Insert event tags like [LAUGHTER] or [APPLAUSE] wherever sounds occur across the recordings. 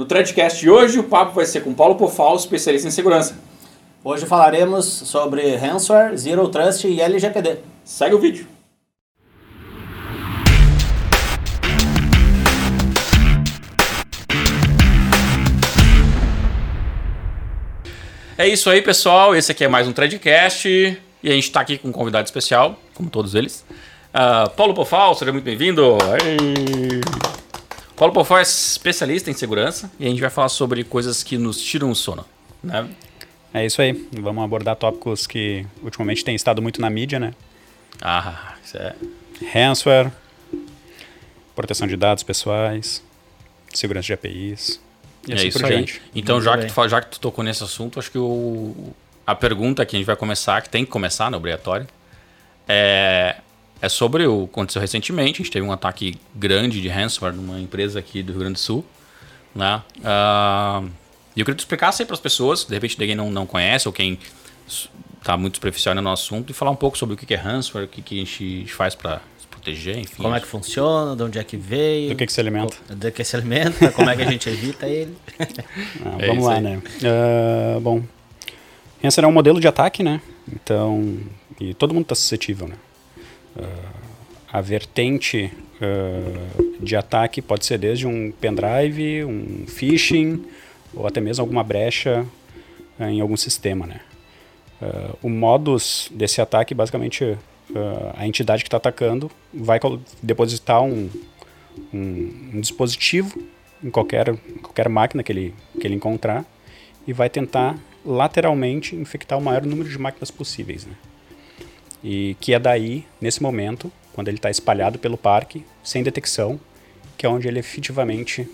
No Threadcast de hoje, o papo vai ser com Paulo Pofal, especialista em segurança. Hoje falaremos sobre ransomware, Zero Trust e LGPD. Segue o vídeo. É isso aí, pessoal. Esse aqui é mais um Threadcast e a gente está aqui com um convidado especial, como todos eles. Uh, Paulo Pofal, seja muito bem-vindo. Paulo Pofal é especialista em segurança e a gente vai falar sobre coisas que nos tiram o sono, né? É isso aí. Vamos abordar tópicos que ultimamente têm estado muito na mídia, né? Ah, isso é. Ransomware, proteção de dados pessoais, segurança de APIs. E é assim isso aí. Então, já que, tu, já que tu tocou nesse assunto, acho que o, a pergunta que a gente vai começar, que tem que começar no obrigatório, é, é sobre o que aconteceu recentemente. A gente teve um ataque grande de ransomware numa empresa aqui do Rio Grande do Sul. Né? Uh, e eu queria que tu explicasse aí para as pessoas, de repente ninguém não, não conhece ou quem está muito superficial no assunto, e falar um pouco sobre o que é ransomware, o que, que a gente faz para proteger, enfim. Como é que funciona, de onde é que veio. Do que, que se alimenta. Do que se alimenta, como é que a gente evita ele. [LAUGHS] Ah, é vamos lá, aí. né? Uh, bom, esse é um modelo de ataque, né? Então, e todo mundo está suscetível, né? Uh, a vertente uh, de ataque pode ser desde um pendrive, um phishing, ou até mesmo alguma brecha em algum sistema, né? o modus desse ataque basicamente uh, a entidade que está atacando vai depositar um, um, um, dispositivo em qualquer, qualquer máquina que ele, que ele encontrar e vai tentar lateralmente infectar o maior número de máquinas possíveis. Né? E que é daí, nesse momento, quando ele está espalhado pelo parque, sem detecção, que é onde ele efetivamente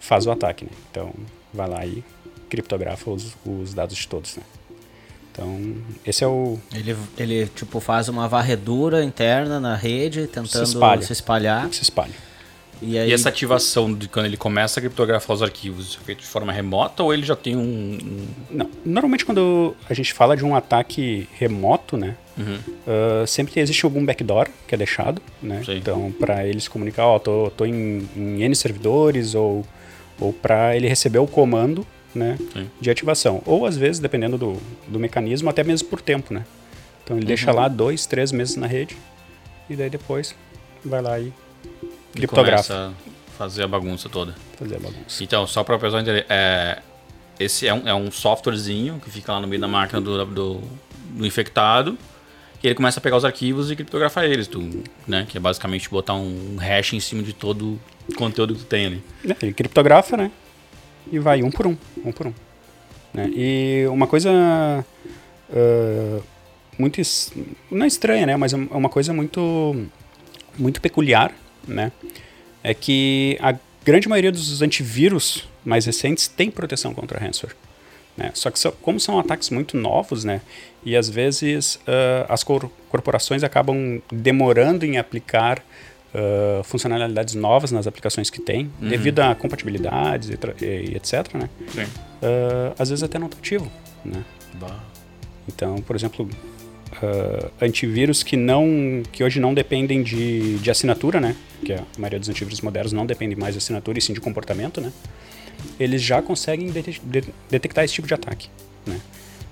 faz o ataque. Né? Então, vai lá e criptografa os, os dados de todos. Né? Então, esse é o. Ele, ele tipo, faz uma varredura interna na rede, tentando se, espalha. se espalhar. Se espalha. E, aí... e, essa ativação de quando ele começa a criptografar os arquivos é feito de forma remota ou ele já tem um. Não, normalmente quando a gente fala de um ataque remoto, né, uhum. uh, sempre existe algum backdoor que é deixado, né, Sim. então para ele se comunicar, ó, oh, tô, tô em, em N servidores ou, ou para ele receber o comando né, de ativação. Ou às vezes, dependendo do, do mecanismo, até mesmo por tempo, né? Então ele uhum. deixa lá dois, três meses na rede e daí depois vai lá e criptografa. E fazer a bagunça toda. Fazer a bagunça. Então, só para o pessoal entender, é, esse é um, é um softwarezinho que fica lá no meio da máquina do, do, do infectado e ele começa a pegar os arquivos e criptografar eles, tu, né? Que é basicamente botar um hash em cima de todo o conteúdo que tu tem ali. É, ele criptografa, né? e vai um por um, um por um. Né? E uma coisa uh, muito não é estranha, né? Mas é uma coisa muito muito peculiar, né? É que a grande maioria dos antivírus mais recentes tem proteção contra ransomware. Né? Só que como são ataques muito novos, né? E às vezes uh, as cor corporações acabam demorando em aplicar uh, funcionalidades novas nas aplicações que tem, uhum. devido a compatibilidades e, e etc. Né? Sim. Uh, às vezes até não tá ativo. Né? Bah. Então, por exemplo, uh, antivírus que não que hoje não dependem de, de assinatura, né? Que a maioria dos antivírus modernos não depende mais de assinatura e sim de comportamento, né? Eles já conseguem de, de, detectar esse tipo de ataque, né?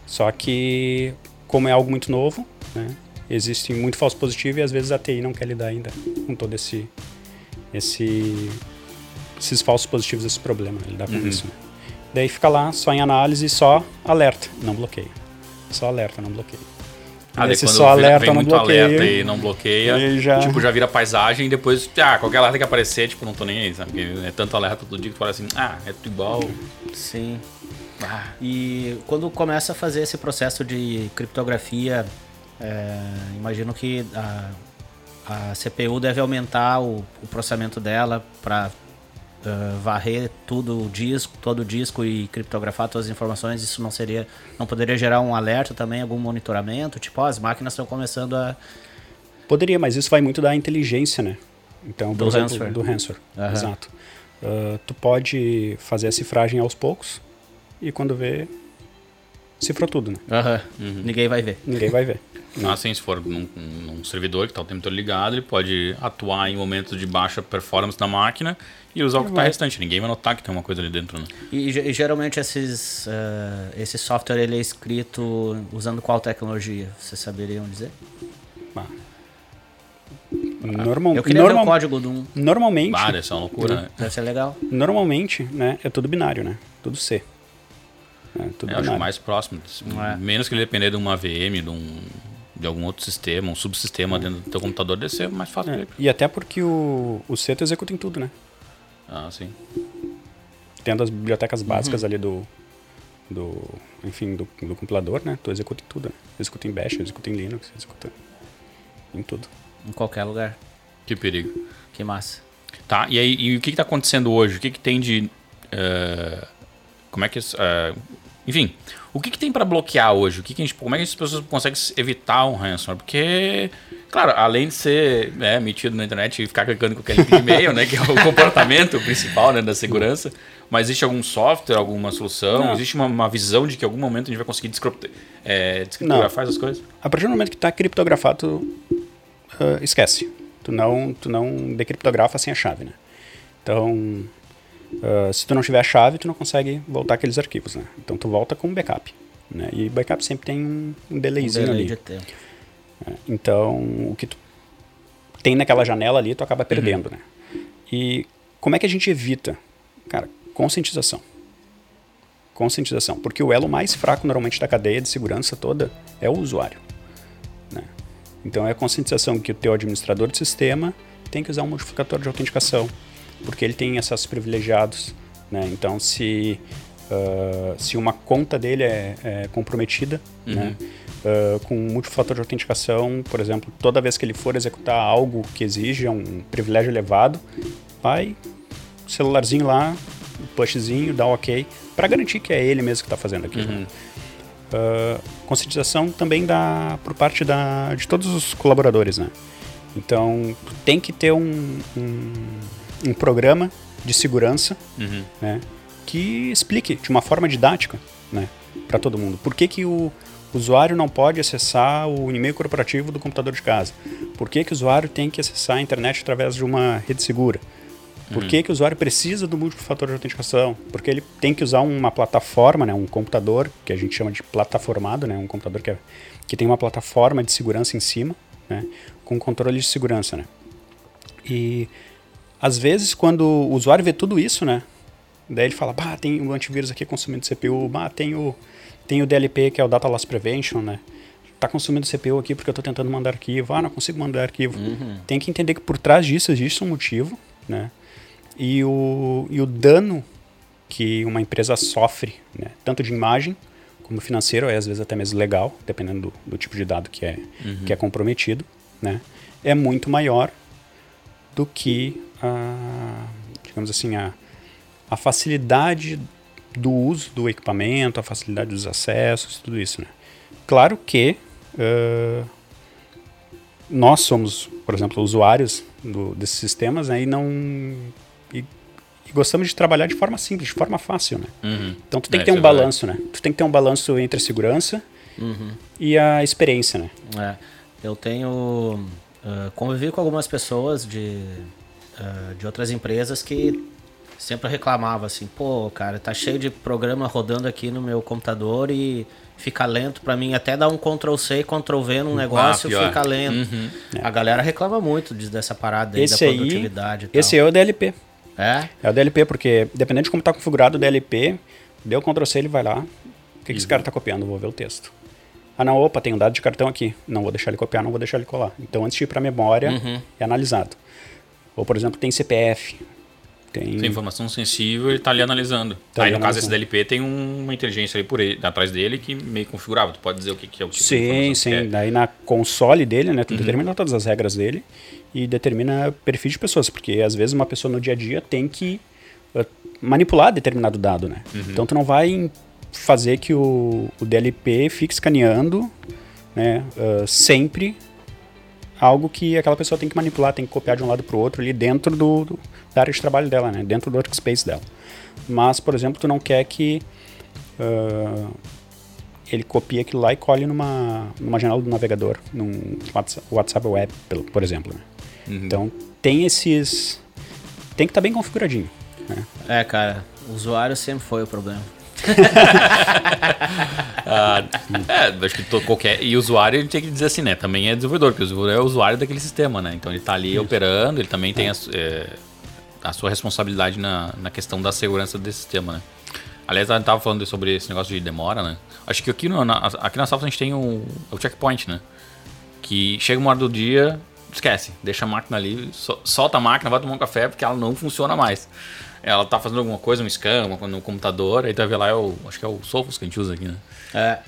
Só que como é algo muito novo, né? existe muito falso positivo e às vezes a TI não quer lidar ainda com todo esse, esse esses falsos positivos, esse problema, né? lidar com uhum. isso. Né? Daí fica lá só em análise, só alerta, não bloqueia. Só alerta, não bloqueia. Ah, daí quando só alerta, vem não muito bloqueia, alerta e não bloqueia, já... tipo, já vira paisagem e depois, ah, qualquer alerta que aparecer, tipo, não tô nem aí, sabe? Porque é tanto alerta todo dia que tu fala assim, ah, é tudo igual. Sim. Ah. E quando começa a fazer esse processo de criptografia é, imagino que a, a, CPU deve aumentar o, o processamento dela para uh, varrer tudo o disco, todo o disco e criptografar todas as informações. Isso não seria, não poderia gerar um alerta também, algum monitoramento? Tipo, oh, as máquinas estão começando a Poderia, mas isso vai muito da inteligência, né? Então, do exemplo, ransomware. Do ransomware, uhum. exato. Uh, tu pode fazer a cifragem aos poucos e quando vê, cifrou tudo, né? Uhum. Uhum. Ninguém vai ver. Ninguém vai ver. [LAUGHS] Ah, sim, se for num, num servidor que está o tempo todo ligado, ele pode atuar em momentos de baixa performance da máquina e usar o que está restante. Ninguém vai notar que tem uma coisa ali dentro. Né? E, e geralmente esses, uh, esse software ele é escrito usando qual tecnologia? Vocês saberiam dizer? Ah. Normal, eu queria normal, ver o código do um. Normalmente. Ah, deve ser uma loucura, né? Deve ser legal. Normalmente, né? É tudo binário, né? Tudo C. É, tudo eu acho mais próximo. É. Menos que ele depender de uma VM, de, um, de algum outro sistema, um subsistema é. dentro do teu computador, deve ser mais fácil. É. E até porque o, o C tu executa em tudo, né? Ah, sim. Tendo as bibliotecas básicas uhum. ali do, do enfim, do, do, compilador, né? Tu executa em tudo, né? Executa em Bash, executa em Linux, executa em tudo. Em qualquer lugar. Que perigo. Que massa. Tá, e aí, e o que está acontecendo hoje? O que, que tem de... Uh, como é que... Uh, enfim, o que, que tem para bloquear hoje? O que, que a gente, como é que as pessoas conseguem evitar um ransomware? Porque, claro, além de ser né, metido na internet e ficar clicando com aquele e-mail, né, que é o [LAUGHS] comportamento principal né, da segurança, mas existe algum software, alguma solução? Não. Existe uma, uma, visão de que em algum momento a gente vai conseguir descriptografar, é, descriptografar essas coisas? A partir do momento que está criptografado, uh, esquece. Tu não, tu não decriptografa sem a chave, né? Então, Uh, se tu não tiver a chave, tu não consegue voltar aqueles arquivos, né? Então tu volta com um backup, né? E backup sempre tem um, um delayzinho um delay ali. De É, então, o que tu tem naquela janela ali, tu acaba perdendo, uhum. né? E como é que a gente evita? Cara, conscientização. Conscientização. Porque o elo mais fraco, normalmente, da cadeia de segurança toda é o usuário. Né? Então, é a conscientização que o teu administrador de sistema tem que usar um modificador de autenticação porque ele tem acessos privilegiados. Né? Então, se, uh, se uma conta dele é, é comprometida, uhum. né? Uh, com multifator de autenticação, por exemplo, toda vez que ele for executar algo que exija um privilégio elevado, vai celularzinho lá, pushzinho, dá um ok, para garantir que é ele mesmo que está fazendo aquilo. Uhum. Uh, conscientização também dá por parte da, de todos os colaboradores, né? Então, tem que ter um, um um programa de segurança uhum. né, que explique de uma forma didática né, para todo mundo. Por que, que o usuário não pode acessar o e-mail corporativo do computador de casa? Por que, que o usuário tem que acessar a internet através de uma rede segura? Por que, uhum. que o usuário precisa do multifator de autenticação? Porque ele tem que usar uma plataforma, né, um computador, que a gente chama de plataformado, né, um computador que, é, que tem uma plataforma de segurança em cima, né, com controle de segurança. Né? E às vezes, quando o usuário vê tudo isso, né? Daí ele fala, bah, tem o antivírus aqui consumindo CPU, bah, tem o, tem o DLP, que é o Data Loss Prevention, né? Tá consumindo CPU aqui porque eu estou tentando mandar arquivo. Ah, não consigo mandar arquivo. Uhum. Tem que entender que por trás disso existe um motivo, né? E o, e o dano que uma empresa sofre, né? tanto de imagem como financeiro, é às vezes até mesmo legal, dependendo do, do tipo de dado que é, uhum. que é comprometido, né? é muito maior do que a, digamos assim, a, a facilidade do uso do equipamento, a facilidade dos acessos, tudo isso. Né? Claro que uh, nós somos, por exemplo, usuários do, desses sistemas né, e não e, e, gostamos de trabalhar de forma simples, de forma fácil, né? Uhum. Então tu tem é, que ter um é balanço, né? Tu tem que ter um balanço entre a segurança uhum. e a experiência, né? É, eu tenho uh, convivi com algumas pessoas de uh, de outras empresas que sempre reclamava assim, pô, cara, tá cheio de programa rodando aqui no meu computador e fica lento para mim até dar um Ctrl C, Ctrl V num negócio ah, fica lento. Uhum. A galera reclama muito dessa parada aí esse da produtividade aí, Esse é o DLP. É? É o DLP porque dependendo de como tá configurado o DLP, deu Ctrl C, ele vai lá. O que, que esse cara tá copiando? Vou ver o texto. Ah, não, opa, tem um dado de cartão aqui. Não vou deixar ele copiar, não vou deixar ele colar. Então, antes de ir para a memória, uhum. é analisado. Ou, por exemplo, tem CPF. Tem, tem informação sensível, ele está ali analisando. Tá Aí, no caso desse DLP, tem uma inteligência ali por ele, atrás dele que meio configurável. Tu pode dizer o que, que é o tipo sim. Sim, sim. Daí na console dele, né, tu uhum. determina todas as regras dele e determina perfil de pessoas. Porque às vezes uma pessoa no dia a dia tem que uh, manipular determinado dado, né? Uhum. Então tu não vai fazer que o, o DLP fique escaneando né, uh, sempre algo que aquela pessoa tem que manipular, tem que copiar de um lado para o outro ali dentro do, do, da área de trabalho dela, né? dentro do workspace dela. Mas, por exemplo, tu não quer que uh, ele copia aquilo lá e colhe numa, numa janela do navegador, num WhatsApp Web, por exemplo. Né? Uhum. Então tem esses. Tem que estar tá bem configuradinho. Né? É, cara, o usuário sempre foi o problema. [LAUGHS] ah, é, acho que todo, qualquer. E o usuário ele tem que dizer assim, né? Também é desenvolvedor, porque o desenvolvedor é o usuário daquele sistema, né? Então ele está ali Isso. operando, ele também tem é. a, é, a, sua responsabilidade na, na questão da segurança desse sistema, né? Aliás, a gente tava falando sobre esse negócio de demora, né? Acho que aqui, no, na, aqui na Salva a gente tem o, o checkpoint, né? Que chega uma hora do dia, esquece, deixa a máquina ali, solta a máquina, vai tomar um café porque ela não funciona mais. Ela tá fazendo alguma coisa, um scan no computador, aí tu vai ver lá, é o, acho que é o Sophos que a gente usa aqui, né? É.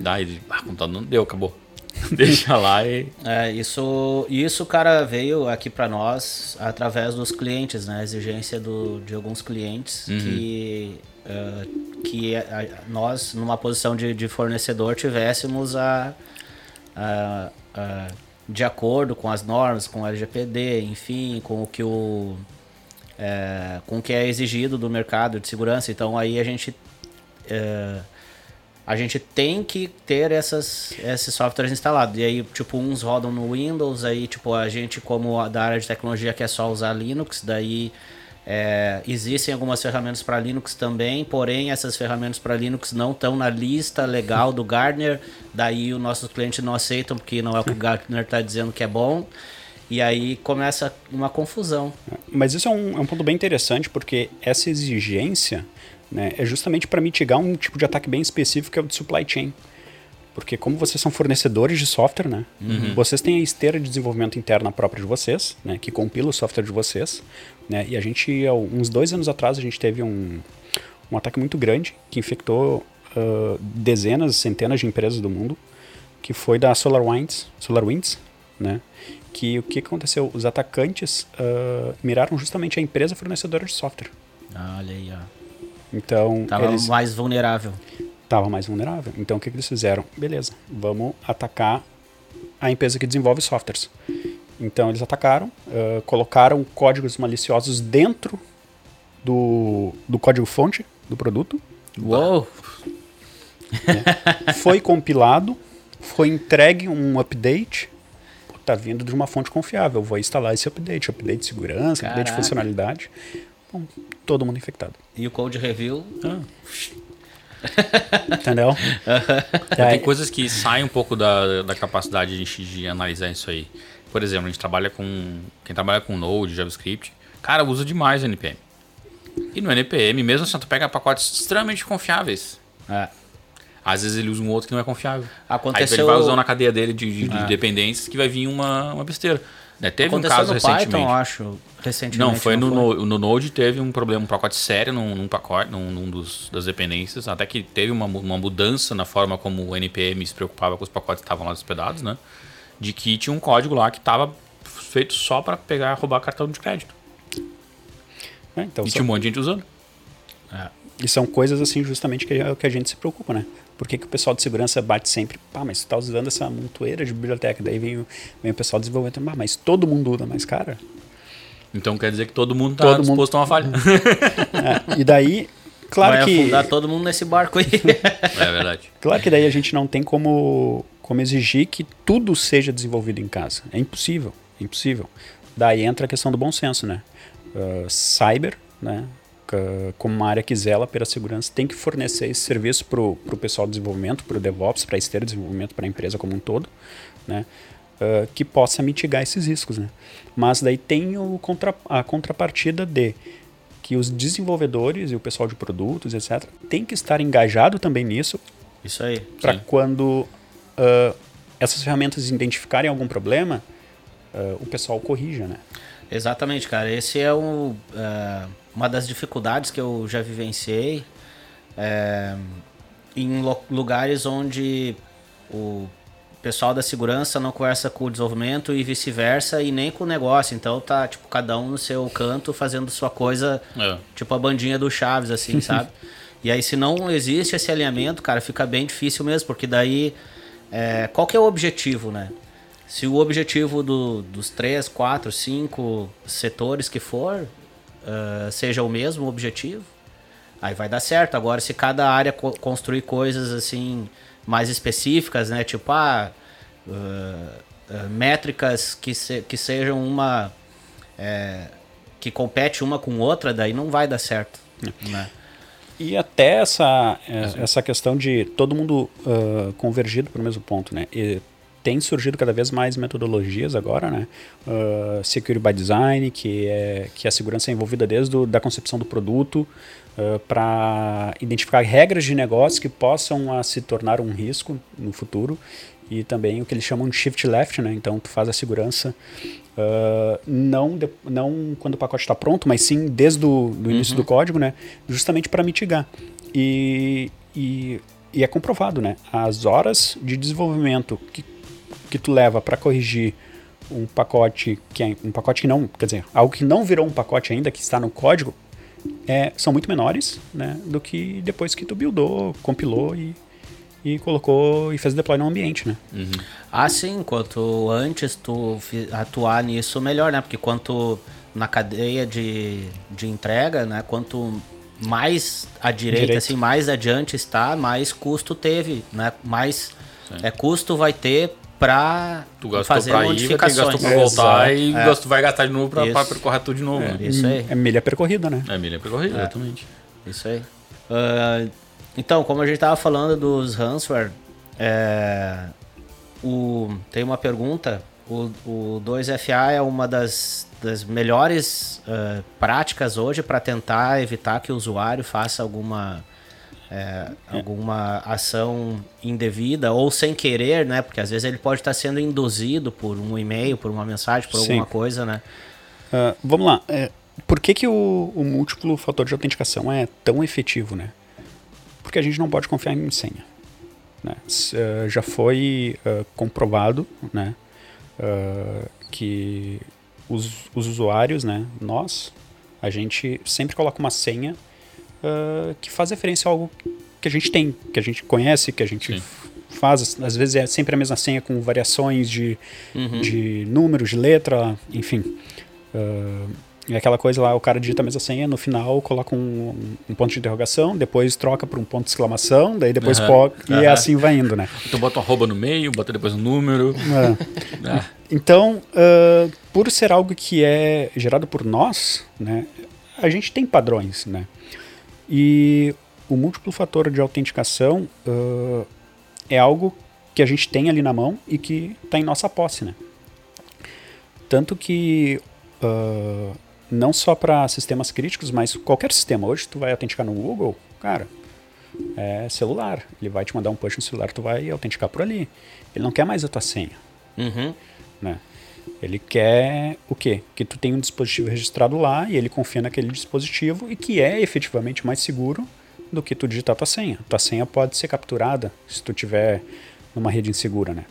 Daí, ah, o computador não deu, acabou. [LAUGHS] Deixa lá e. É, isso, isso, cara, veio aqui para nós através dos clientes, né? A exigência do, de alguns clientes uhum. que, uh, que a, nós, numa posição de, de fornecedor, tivéssemos a, a, a, de acordo com as normas, com o LGPD, enfim, com o que o é, com o que é exigido do mercado de segurança. Então aí a gente é, a gente tem que ter essas, esses softwares instalados. E aí, tipo, uns rodam no Windows, aí, tipo, a gente, como da área de tecnologia, quer só usar Linux, daí é, existem algumas ferramentas para Linux também, porém essas ferramentas para Linux não estão na lista legal do Gartner, daí os nossos clientes não aceitam porque não é o que o Gartner está dizendo que é bom. E aí começa uma confusão. Mas isso é um, é um ponto bem interessante, porque essa exigência né, é justamente para mitigar um tipo de ataque bem específico, que é o de supply chain. Porque como vocês são fornecedores de software, né, uhum. vocês têm a esteira de desenvolvimento interna própria de vocês, né, que compila o software de vocês. Né, e a gente, uns dois anos atrás, a gente teve um, um ataque muito grande que infectou uh, dezenas, centenas de empresas do mundo, que foi da SolarWinds, SolarWinds né, que o que aconteceu? Os atacantes uh, miraram justamente a empresa fornecedora de software. Ah, olha aí, ó. Então. Tava eles... mais vulnerável. Tava mais vulnerável. Então o que, que eles fizeram? Beleza, vamos atacar a empresa que desenvolve softwares. Então eles atacaram, uh, colocaram códigos maliciosos dentro do, do código-fonte do produto. Uou! É. Foi compilado, foi entregue um update tá vindo de uma fonte confiável. Vou instalar esse update, update de segurança, Caraca. update de funcionalidade. Bom, todo mundo infectado. E o code review? Ah. Entendeu? [LAUGHS] Tem coisas que saem um pouco da, da capacidade de a gente de analisar isso aí. Por exemplo, a gente trabalha com. Quem trabalha com Node, JavaScript, cara, usa demais o NPM. E no NPM, mesmo assim, tu pega pacotes extremamente confiáveis. É. Às vezes ele usa um outro que não é confiável. Aconteceu... Aí ele vai usar na cadeia dele de, de, é. dependências que vai vir uma, uma besteira. Né? Teve Aconteceu um caso no recentemente. Python, acho, recentemente. Não, foi, não no, foi? no Node teve um problema, um pacote sério num, num pacote, num, num, dos, das dependências, até que teve uma, uma mudança na forma como o NPM se preocupava com os pacotes que estavam lá hospedados, né? De que tinha um código lá que estava feito só para pegar e roubar cartão de crédito. É, então, e só... tinha um monte de gente usando. É. E são coisas assim justamente que, que a gente se preocupa, né? Por que, que o pessoal de segurança bate sempre? Pá, mas tu tá usando essa montoeira de biblioteca. Daí vem, vem o pessoal de desenvolvimento, ah, mas todo mundo usa, mais cara. Então quer dizer que todo mundo está disposto mundo... a uma falha. [LAUGHS] é, e daí, claro Vai que. afundar todo mundo nesse barco aí. [LAUGHS] é verdade. Claro que daí a gente não tem como, como exigir que tudo seja desenvolvido em casa. É impossível. É impossível. Daí entra a questão do bom senso, né? Uh, cyber, né? Como uma área que zela pela segurança, tem que fornecer esse serviço para o pessoal de desenvolvimento, para o DevOps, para a esteira de desenvolvimento, para a empresa como um todo, né? Uh, que possa mitigar esses riscos. Né? Mas daí tem o contra, a contrapartida de que os desenvolvedores e o pessoal de produtos, etc., tem que estar engajado também nisso. Isso aí. Para quando uh, essas ferramentas identificarem algum problema, uh, o pessoal corrija, né? Exatamente, cara. Esse é o uma das dificuldades que eu já vivenciei é, em lugares onde o pessoal da segurança não conversa com o desenvolvimento e vice-versa e nem com o negócio. Então tá, tipo, cada um no seu canto fazendo sua coisa, é. tipo a bandinha do Chaves, assim, [LAUGHS] sabe? e aí, se não existe esse alinhamento, cara, fica bem difícil mesmo, porque daí. É, qual que é o objetivo, né? Se o objetivo do, dos três, quatro, cinco setores que for, uh, seja o mesmo objetivo, aí vai dar certo. Agora, se cada área co construir coisas assim mais específicas, né? Tipo, ah, uh, uh, métricas que, se, que sejam uma. É, que compete uma com outra, daí não vai dar certo. Né? E até essa, é, essa questão de todo mundo uh, convergido para o mesmo ponto, né? E tem surgido cada vez mais metodologias agora, né? Uh, Security by Design, que é, que a segurança é envolvida desde a da concepção do produto, uh, para identificar regras de negócio que possam uh, se tornar um risco no futuro e também o que eles chamam de shift left, né? Então tu faz a segurança uh, não, de, não quando o pacote está pronto, mas sim desde o do início uhum. do código, né? Justamente para mitigar. E, e, e, é comprovado, né? As horas de desenvolvimento que, que tu leva para corrigir um pacote que é um pacote que não, quer dizer, algo que não virou um pacote ainda, que está no código, é, são muito menores né, do que depois que tu buildou, compilou e, e colocou e fez o deploy no ambiente, né? Uhum. Ah, sim. Quanto antes tu atuar nisso, melhor, né? Porque quanto na cadeia de, de entrega, né? Quanto mais à direita, Direito. assim, mais adiante está, mais custo teve, né? Mais é, custo vai ter para fazer pra modificações. Ir, gastou para voltar é, e é. gastou, vai gastar de novo para percorrer tudo de novo. É, né? Isso aí. É milha percorrida, né? É milha percorrida, é. exatamente. Isso aí. Uh, então, como a gente estava falando dos ransomware, é, o, tem uma pergunta. O, o 2FA é uma das, das melhores uh, práticas hoje para tentar evitar que o usuário faça alguma é, alguma ação indevida ou sem querer, né? Porque às vezes ele pode estar sendo induzido por um e-mail, por uma mensagem, por Sim. alguma coisa, né? Uh, vamos lá. É, por que, que o, o, múltiplo fator de autenticação é tão efetivo, né? Porque a gente não pode confiar em senha. Né? Uh, já foi uh, comprovado, né? que os, os usuários, né? Nós, a gente sempre coloca uma senha uh, que faz referência a algo que a gente tem, que a gente conhece, que a gente Sim. faz. Às vezes é sempre a mesma senha com variações de, uhum. de números, de letra, enfim. Uh, e aquela coisa lá, o cara digita a mesma senha, no final coloca um, um ponto de interrogação, depois troca para um ponto de exclamação, daí depois uhum. Pô, e uhum. assim vai indo, né? Então bota um arroba no meio, bota depois um número. É. [LAUGHS] ah. Então, uh, por ser algo que é gerado por nós, né, a gente tem padrões, né? E o múltiplo fator de autenticação uh, é algo que a gente tem ali na mão e que está em nossa posse, né? Tanto que uh, não só para sistemas críticos, mas qualquer sistema. Hoje tu vai autenticar no Google, cara, é celular. Ele vai te mandar um push no celular, tu vai autenticar por ali. Ele não quer mais a tua senha. Uhum. Né? Ele quer o quê? Que tu tenha um dispositivo registrado lá e ele confia naquele dispositivo e que é efetivamente mais seguro do que tu digitar tua senha. Tua senha pode ser capturada se tu tiver numa rede insegura, né?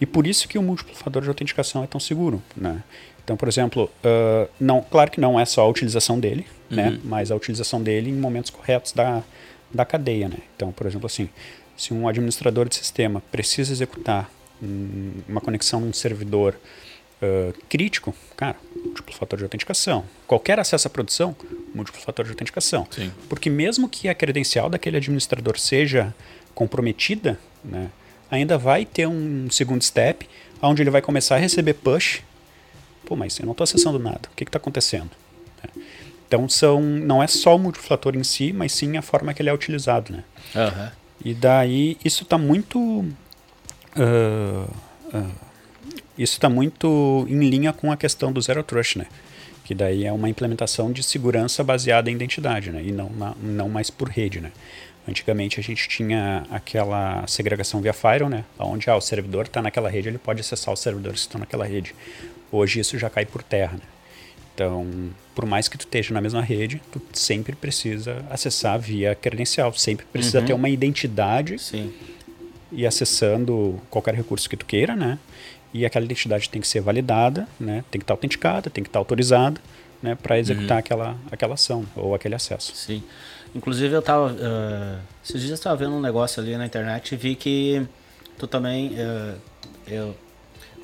E por isso que o múltiplo fator de autenticação é tão seguro, né? Então, por exemplo, uh, não, claro que não é só a utilização dele, uhum. né? Mas a utilização dele em momentos corretos da, da cadeia, né? Então, por exemplo, assim, se um administrador de sistema precisa executar um, uma conexão num servidor uh, crítico, cara, múltiplo fator de autenticação. Qualquer acesso à produção, múltiplo fator de autenticação. Sim. Porque mesmo que a credencial daquele administrador seja comprometida, né, ainda vai ter um segundo step, onde ele vai começar a receber push. Pô, mas eu não estou acessando nada. O que está acontecendo? É. Então são, não é só o multifator em si, mas sim a forma que ele é utilizado, né? Uhum. E daí isso está muito uh, uh, isso está muito em linha com a questão do Zero Trust, né? Que daí é uma implementação de segurança baseada em identidade, né? E não, na, não mais por rede, né? Antigamente a gente tinha aquela segregação via firewall, né? Onde ah, o servidor está naquela rede, ele pode acessar os servidores que estão naquela rede. Hoje isso já cai por terra, né? Então, por mais que tu esteja na mesma rede, tu sempre precisa acessar via credencial, sempre precisa uhum. ter uma identidade Sim. e acessando qualquer recurso que tu queira, né? E aquela identidade tem que ser validada, né? tem que estar autenticada, tem que estar autorizada né? para executar uhum. aquela, aquela ação ou aquele acesso. Sim. Inclusive eu estava uh, esses dias estava vendo um negócio ali na internet e vi que tu também uh, eu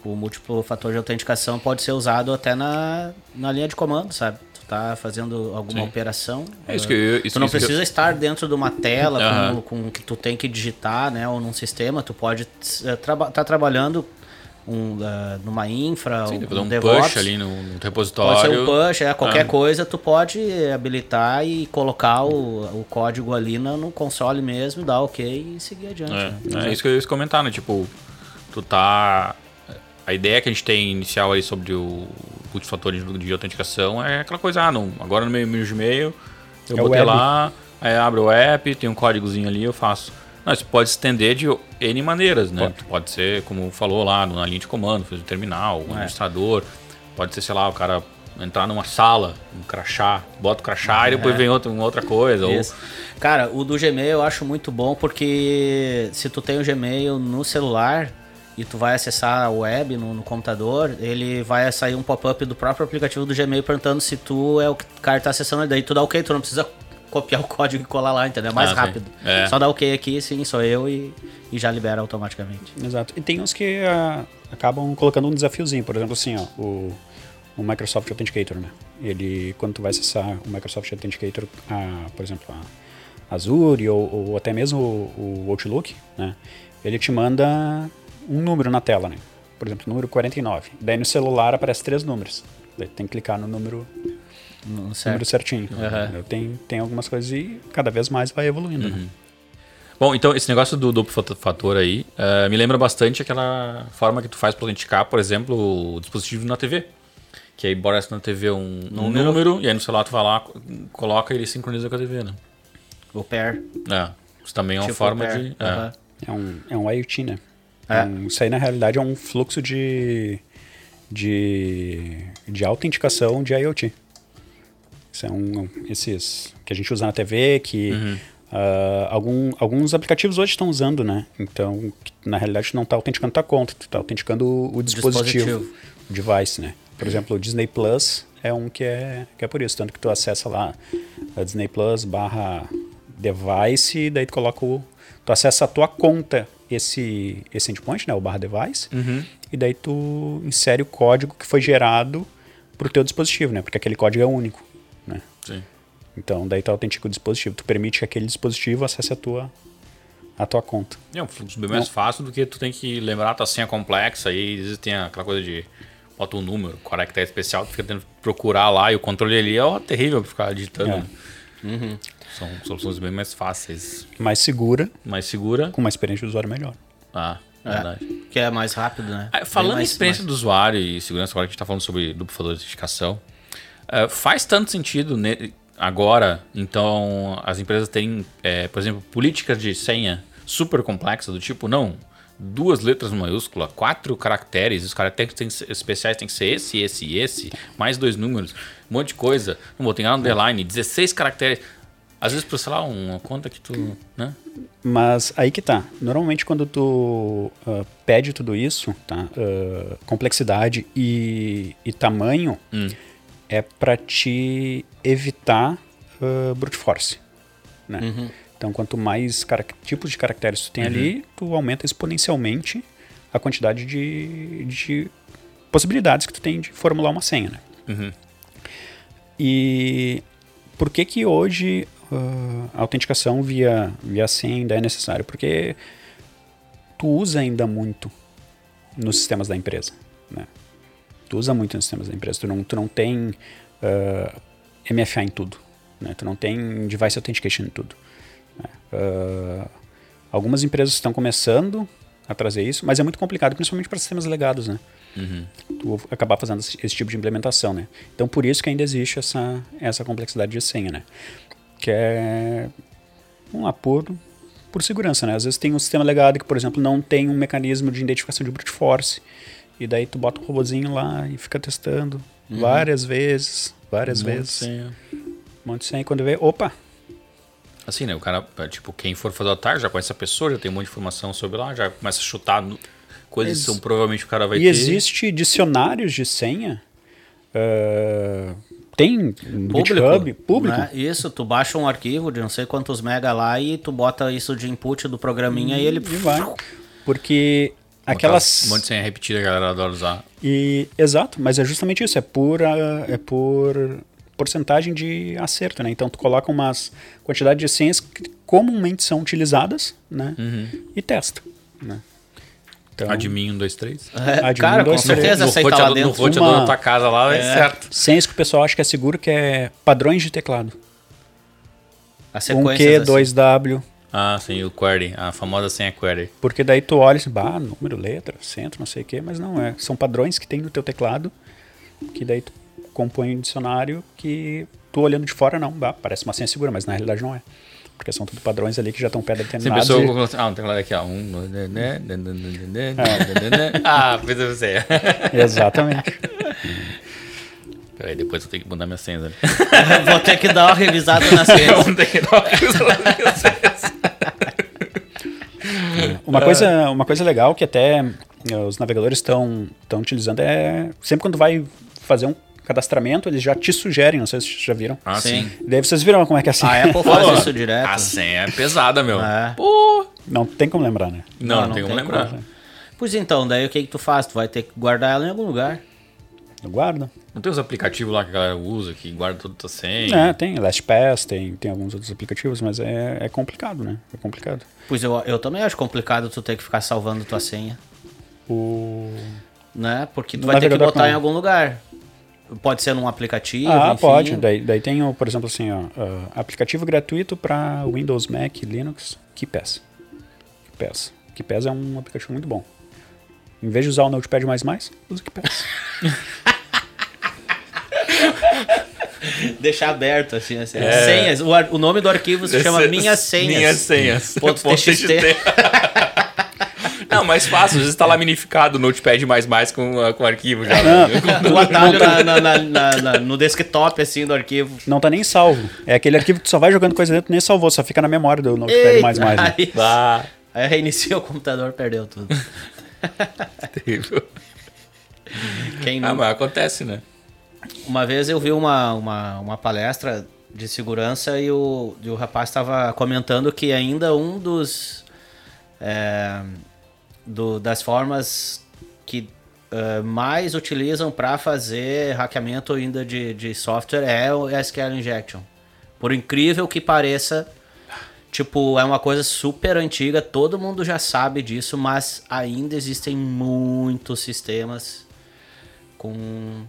o múltiplo fator de autenticação pode ser usado até na, na linha de comando, sabe? Tu tá fazendo alguma Sim. operação. É isso que eu, isso, tu não precisa estar dentro de uma tela uhum. com, com que tu tem que digitar, né? Ou num sistema, tu pode estar tá trabalhando um, uh, numa infra, Sim, um, um DevOps. push ali no, no, repositório. Pode ser um push, é, qualquer ah. coisa tu pode habilitar e colocar o, o código ali no, no console mesmo, dar ok e seguir adiante. É, né? é isso que eu ia comentar, né? Tipo, tu tá... A ideia que a gente tem inicial aí sobre o multifator de, de autenticação é aquela coisa, ah, não, agora no meu Gmail eu é botei lá, aí abre o app, tem um códigozinho ali, eu faço. Não, isso pode estender de N maneiras, né? Pode, pode ser, como falou lá, na linha de comando, fez o terminal, o é. administrador. Pode ser, sei lá, o cara entrar numa sala, um crachá, bota o crachá é. e depois vem outra, outra coisa. Ou... Cara, o do Gmail eu acho muito bom porque se tu tem o Gmail no celular e tu vai acessar a web no, no computador, ele vai sair um pop-up do próprio aplicativo do Gmail perguntando se tu é o cara que tá acessando, daí tu dá ok, tu não precisa copiar o código e colar lá, entendeu? É mais ah, rápido. É. Só dá OK aqui, sim, sou eu e, e já libera automaticamente. Exato. E tem uns que uh, acabam colocando um desafiozinho, por exemplo, assim, ó, o, o Microsoft Authenticator, né? Ele, quando tu vai acessar o Microsoft Authenticator, a, por exemplo, a Azure ou, ou até mesmo o, o Outlook, né? Ele te manda um número na tela, né? Por exemplo, número 49. Daí no celular aparece três números. Daí tem que clicar no número no certo. número certinho. Uhum. Tem, tem algumas coisas e cada vez mais vai evoluindo. Né? Uhum. Né? Bom, então esse negócio do duplo fator aí uh, me lembra bastante aquela forma que tu faz para autenticar, por exemplo, o dispositivo na TV. Que aí bora na TV um, um número. número. e aí no celular tu vai lá, coloca e ele sincroniza com a TV, né? O pair. É. Isso também é uma tipo forma de. Uhum. É. é. um, é um IoT, né? É. Um, isso aí na realidade é um fluxo de, de, de autenticação de IoT. São esses que a gente usa na TV, que uhum. uh, algum, alguns aplicativos hoje estão usando, né? Então, na realidade, tu não está autenticando tua conta, tu está autenticando o, o dispositivo, dispositivo, o device, né? Por exemplo, o Disney Plus é um que é, que é por isso, tanto que tu acessa lá a Disney Plus barra device, e daí tu coloca o... Tu acessa a tua conta esse, esse endpoint, né? O barra device, uhum. e daí tu insere o código que foi gerado para o teu dispositivo, né? Porque aquele código é único né? Sim. Então, daí tu autentica o dispositivo. Tu permite que aquele dispositivo acesse a tua, a tua conta. É um fluxo bem mais Não. fácil do que tu tem que lembrar a tua senha complexa e às vezes tem aquela coisa de bota um número, caractere especial, tu fica tendo que procurar lá e o controle ali é ó, terrível pra ficar digitando. É. Uhum. São soluções bem mais fáceis. Mais segura. Mais segura. Com uma experiência de usuário melhor. Ah, é, verdade. Que é mais rápido, né? Ah, falando em experiência mais... do usuário e segurança, agora que a gente tá falando sobre duplo fator de identificação, Uh, faz tanto sentido agora, então, as empresas terem, é, por exemplo, políticas de senha super complexas, do tipo, não, duas letras maiúsculas, quatro caracteres, os caracteres tem, especiais tem que ser esse, esse e esse, mais dois números, um monte de coisa. Não vou ter um underline, 16 caracteres. Às vezes, por, sei lá, uma conta que tu. Né? Mas aí que tá. Normalmente, quando tu uh, pede tudo isso, tá? Uh, complexidade e, e tamanho. Hum é para te evitar uh, brute force, né? Uhum. Então, quanto mais tipos de caracteres tu tem uhum. ali, tu aumenta exponencialmente a quantidade de, de possibilidades que tu tem de formular uma senha, né? Uhum. E por que que hoje uh, a autenticação via, via senha ainda é necessária? Porque tu usa ainda muito nos sistemas da empresa, né? Tu usa muito nos sistemas da empresa. Tu não, tu não tem uh, ah, MFA em tudo. Né? Tu não tem Device Authentication em tudo. Né? Uh, algumas empresas estão começando a trazer isso, mas é muito complicado, principalmente para sistemas legados, né? Uhum. Tu acabar fazendo esse, esse, tipo de implementação, né? Então, por isso que ainda existe essa, essa complexidade de senha, né? Que é um apuro por segurança, né? Às vezes tem um sistema legado que, por exemplo, não tem um mecanismo de identificação de brute force, e daí tu bota o robozinho lá e fica testando uhum. várias vezes, várias um vezes. Senha. Um monte de senha. E quando vê, opa! Assim, né? O cara, tipo, quem for fazer o ataque já conhece a pessoa, já tem um monte de informação sobre lá, já começa a chutar coisas Ex que são, provavelmente o cara vai e ter. E existe dicionários de senha. Uh, tem público, GitHub, público. Né? Isso, tu baixa um arquivo de não sei quantos mega lá e tu bota isso de input do programinha e, e ele... E vai. Porque aquelas... Um monte de senha repetida, a galera adora usar. E, exato, mas é justamente isso, é por, uh, é por porcentagem de acerto, né? Então tu coloca umas quantidade de senhas que comumente são utilizadas, né? Uhum. E testa, né? Então, admin 1, 2, 3. É, cara, com certeza no aceita lá dentro. No roteador uma... da tua casa lá é, é certo. Senhas que o pessoal acha que é seguro, que é padrões de teclado. A sequência 1Q, 2W. Ah, sim, o query, a famosa senha query. Porque daí tu olha assim, bah, número, letra, centro, não sei o quê, mas não é. São padrões que tem no teu teclado, que daí tu compõe um dicionário que tu olhando de fora, não, bah, parece uma senha segura, mas na realidade não é. Porque são tudo padrões ali que já estão pré-determinados. Sem pessoa, e... ah, não tem lá aqui, ó. Um, né, ah, fez senha. Exatamente. Peraí, depois eu tenho que mudar minha senha. Né? Vou ter que dar uma revisada na senha. Vou ter que dar uma revisada na senha. Uma coisa, uma coisa legal que até eh, os navegadores estão utilizando é sempre quando vai fazer um cadastramento, eles já te sugerem, não sei se vocês já viram. Ah, sim. Daí vocês viram como é que é assim. A Apple faz isso direto. A senha é pesada, meu. É. Pô. Não tem como lembrar, né? Não, não, não tem, como lembrar. Como. Pois então, daí o que, que tu faz? Tu vai ter que guardar ela em algum lugar. Eu guardo. Não tem os aplicativos lá que a galera usa, que guarda toda a senha? É, tem. LastPass, tem, tem alguns outros aplicativos, mas é, é complicado, né? É complicado. Pois eu, eu também acho complicado tu ter que ficar salvando tua senha. O... Né? Porque tu vai ter que botar em algum lugar. Pode ser num aplicativo? Ah, enfim. pode. Daí, daí tem, por exemplo, assim, ó, aplicativo gratuito para Windows, Mac, Linux, KeePass. KeePass. KeePass é um aplicativo muito bom. Em vez de usar o Notepad++, usa o KeePass. [LAUGHS] [LAUGHS] Deixar aberto, assim, assim. É. Senhas. O, o, nome do arquivo se chama Minhas Senhas. Minhas Senhas. Ponto .txt. Não, mais fácil. Às vezes tá lá minificado o Notepad com, uh, com arquivo já. Não, o atalho na, na, na, no desktop, assim, do arquivo. Não tá nem salvo. É aquele arquivo que tu só vai jogando coisa dentro, nem salvou, só fica na memória do Notepad++. Eita, né? aí, ah. aí reinicia o computador, perdeu tudo. [LAUGHS] Terrível. Quem não... Ah, mas acontece, né? Uma vez eu vi uma, uma, uma palestra de segurança e o, e o rapaz estava comentando que ainda um dos... É, do, das formas que uh, mais utilizam para fazer hackeamento ainda de, de software é o SQL Injection. Por incrível que pareça, tipo, é uma coisa super antiga, todo mundo já sabe disso, mas ainda existem muitos sistemas com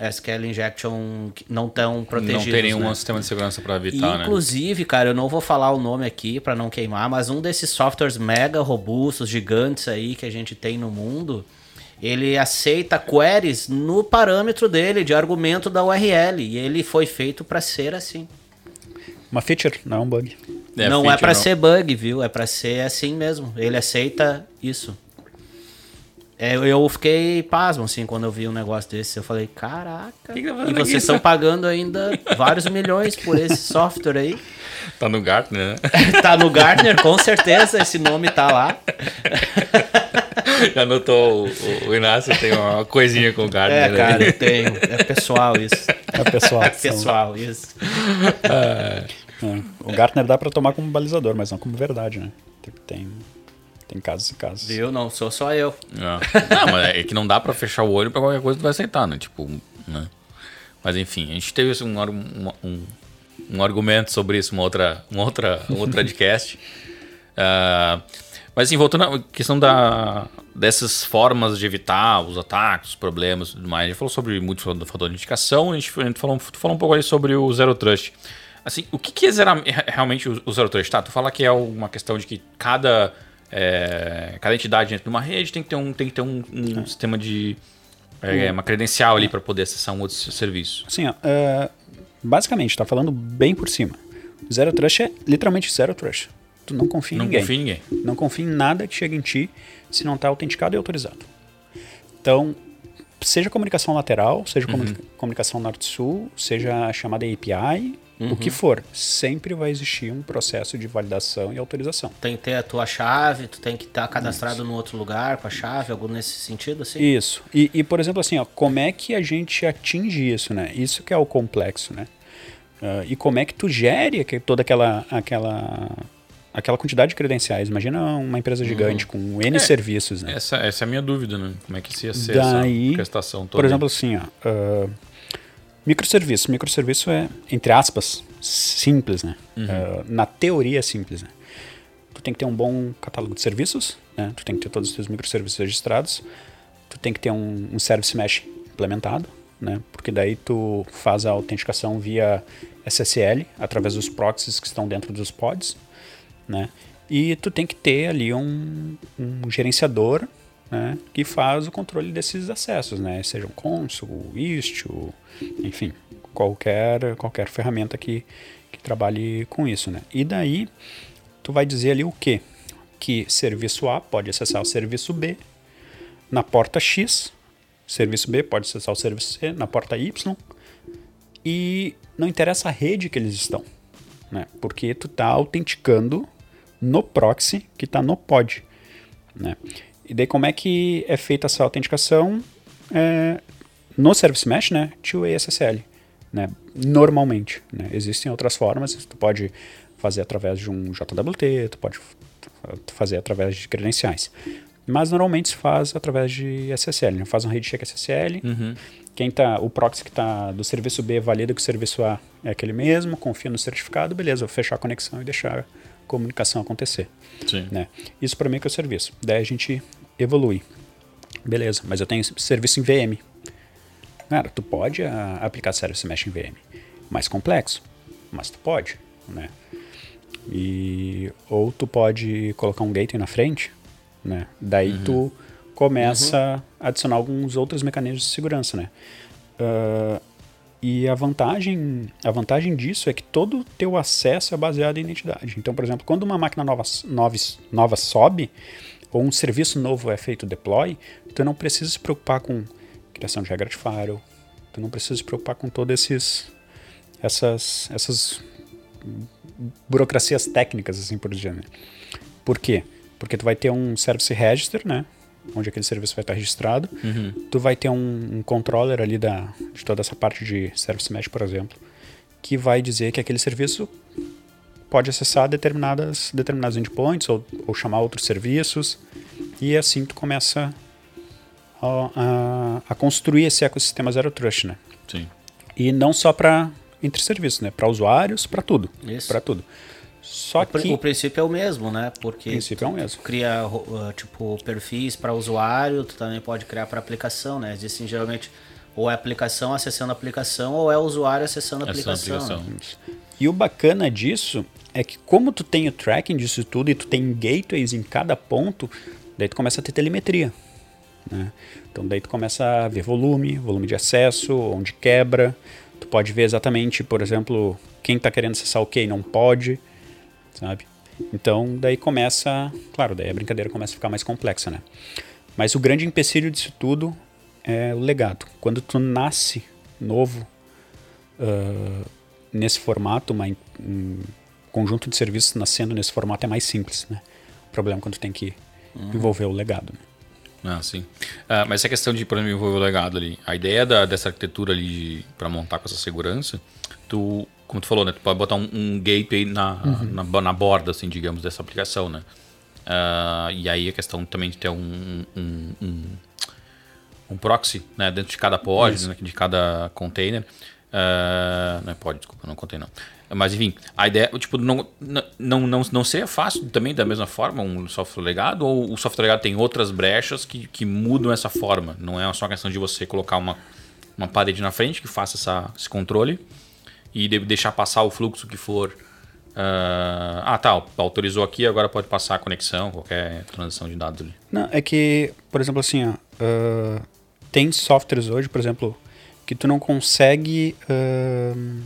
SQL Injection não tão protegidos. Não tem nenhum né? sistema de segurança para evitar, né? Inclusive, né? cara, eu não vou falar o nome aqui para não queimar, mas um desses softwares mega robustos, gigantes aí que a gente tem no mundo, ele aceita queries no parâmetro dele de argumento da URL e ele foi feito para ser assim. Uma feature, não é um bug. É, não é feature, é para ser bug, viu? É para ser assim mesmo. Ele aceita isso. É, eu fiquei pasmo, assim, quando eu vi um negócio desse. Eu falei, caraca. Que que tá e vocês estão pagando ainda vários milhões por esse software aí. Tá no Gartner, né? [LAUGHS] tá no Gartner, com certeza. Esse nome tá lá. Já notou, o, o, Inácio tem uma coisinha com o Gartner. É, cara, eu tenho. É pessoal isso. É pessoal. É pessoal, isso. É. É. O Gartner dá para tomar como balizador, mas não como verdade, né? Tem tem casos e casos. Viu? Não sou só eu. É. [LAUGHS] Não, mas é que não dá para fechar o olho para qualquer coisa que tu vai aceitar, né? Tipo, né? Mas enfim, a gente teve assim, um, um, um, um, argumento sobre isso, uma outra, uma outra, um outro podcast. uh, [LAUGHS] mas assim, voltando à questão da, dessas formas de evitar os ataques, os problemas e tudo mais. A gente falou sobre muito fator de indicação, a gente, a gente falou, falou um pouco ali sobre o Zero Trust. Assim, o que, que é zero, realmente o, o Zero Trust? Tá, tu fala que é uma questão de que cada é, cada entidade dentro de uma rede tem que ter um, tem que ter um, um é. sistema de. É, uma credencial ali para poder acessar um outro serviço. Sim, ó, é, basicamente, está falando bem por cima. Zero Trust é literalmente zero trust. Tu não confia em não ninguém. Confia em ninguém. Não confia em nada que chegue em ti se não está autenticado e autorizado. Então, seja comunicação lateral, seja uhum. comunicação norte-sul, seja chamada API, Uhum. O que for, sempre vai existir um processo de validação e autorização. Tem que ter a tua chave, tu tem que estar tá cadastrado no outro lugar com a chave, algo nesse sentido, assim? Isso. E, e, por exemplo, assim, ó, como é que a gente atinge isso, né? Isso que é o complexo, né? Uh, e como é que tu gere toda aquela, aquela aquela quantidade de credenciais. Imagina uma empresa gigante uhum. com N é, serviços. Né? Essa, essa é a minha dúvida, né? Como é que se ia ser Daí, essa prestação toda? Por exemplo, assim, ó, uh, microserviço. Microserviço é, entre aspas, simples, né? Uhum. Uh, na teoria é simples, né? Tu tem que ter um bom catálogo de serviços, né? Tu tem que ter todos os teus microserviços registrados. Tu tem que ter um, um service mesh implementado, né? Porque daí tu faz a autenticação via SSL através dos proxies que estão dentro dos pods, né? E tu tem que ter ali um, um gerenciador né, que faz o controle desses acessos, né? Seja um Consul, Istio, enfim, qualquer, qualquer ferramenta que, que trabalhe com isso, né? E daí tu vai dizer ali o quê? Que serviço A pode acessar o serviço B na porta X, serviço B pode acessar o serviço C na porta Y, e não interessa a rede que eles estão, né? Porque tu está autenticando no proxy que está no pod. Né? E daí como é que é feita essa autenticação? É, no Service Mesh, né, 2 SSL, né, normalmente. Né? Existem outras formas, tu pode fazer através de um JWT, tu pode fazer através de credenciais. Mas normalmente se faz através de SSL, né? faz um rede check SSL, uhum. quem tá, o proxy que está do serviço B valida que o serviço A é aquele mesmo, confia no certificado, beleza, vou fechar a conexão e deixar comunicação acontecer. Sim. Né? Isso para mim é que é o serviço. Daí a gente evolui. Beleza, mas eu tenho serviço em VM. Cara, tu pode a, ah, aplicar Service Mesh em VM. Mais complexo, mas tu pode, né? E, ou tu pode colocar um gateway na frente, né? Daí uhum. tu começa uhum. a adicionar alguns outros mecanismos de segurança, né? Uh, e a vantagem, a vantagem disso é que todo o teu acesso é baseado em identidade. Então, por exemplo, quando uma máquina nova, nova, nova sobe, ou um serviço novo é feito deploy, tu não precisa se preocupar com criação de regra de firewall, tu não precisa se preocupar com todas esses, essas, essas burocracias técnicas, assim por diante. Por quê? Porque tu vai ter um service register, né? onde aquele serviço vai estar registrado. Uhum. Tu vai ter um, um, controller ali da, de toda essa parte de Service Mesh, por exemplo, que vai dizer que aquele serviço pode acessar determinadas, determinados endpoints ou, ou chamar outros serviços. E assim tu começa a, a, a construir esse ecossistema Zero Trust, né? Sim. E não só para entre serviços, né? Para usuários, para tudo. Para tudo. Só o, que o princípio é o mesmo, né? Porque o princípio é o mesmo. cria uh, tipo perfis para usuário, tu também pode criar para aplicação, né? Existem geralmente ou é aplicação acessando a aplicação ou é usuário acessando a aplicação. aplicação. Né? E o bacana disso é que como tu tem o tracking disso tudo e tu tem gateways em cada ponto, daí tu começa a ter telemetria. Né? Então daí tu começa a ver volume, volume de acesso, onde quebra. Tu pode ver exatamente, por exemplo, quem está querendo acessar o que não pode sabe? Então, daí começa, claro, daí a brincadeira começa a ficar mais complexa, né? Mas o grande empecilho disso tudo é o legado. Quando tu nasce novo uh, nesse formato, uma, um conjunto de serviços nascendo nesse formato é mais simples, né? O problema é quando tu tem que uhum. envolver o legado, né? Ah, sim. Uh, mas essa questão de, por exemplo, envolver o legado ali, a ideia da, dessa arquitetura ali para montar com essa segurança, tu como tu falou, né? Tu pode botar um, um gateway na, uhum. na, na, borda, assim, digamos, dessa aplicação, né? Uh, e aí a questão também de ter um, um, um, um proxy né? dentro de cada pod, né? de cada container. Uh, não é pod, desculpa, não contei não. Mas enfim, a ideia, tipo, não, não, não, não seria fácil também da mesma forma um software legado ou o software legado tem outras brechas que, que mudam essa forma? Não é só questão de você colocar uma, uma parede na frente que faça essa, esse controle e deixar passar o fluxo que for. Uh, ah, tá, autorizou aqui, agora pode passar a conexão, qualquer transação de dados ali. Não, é que, por exemplo, assim, ó, uh, tem softwares hoje, por exemplo, que tu não consegue uh,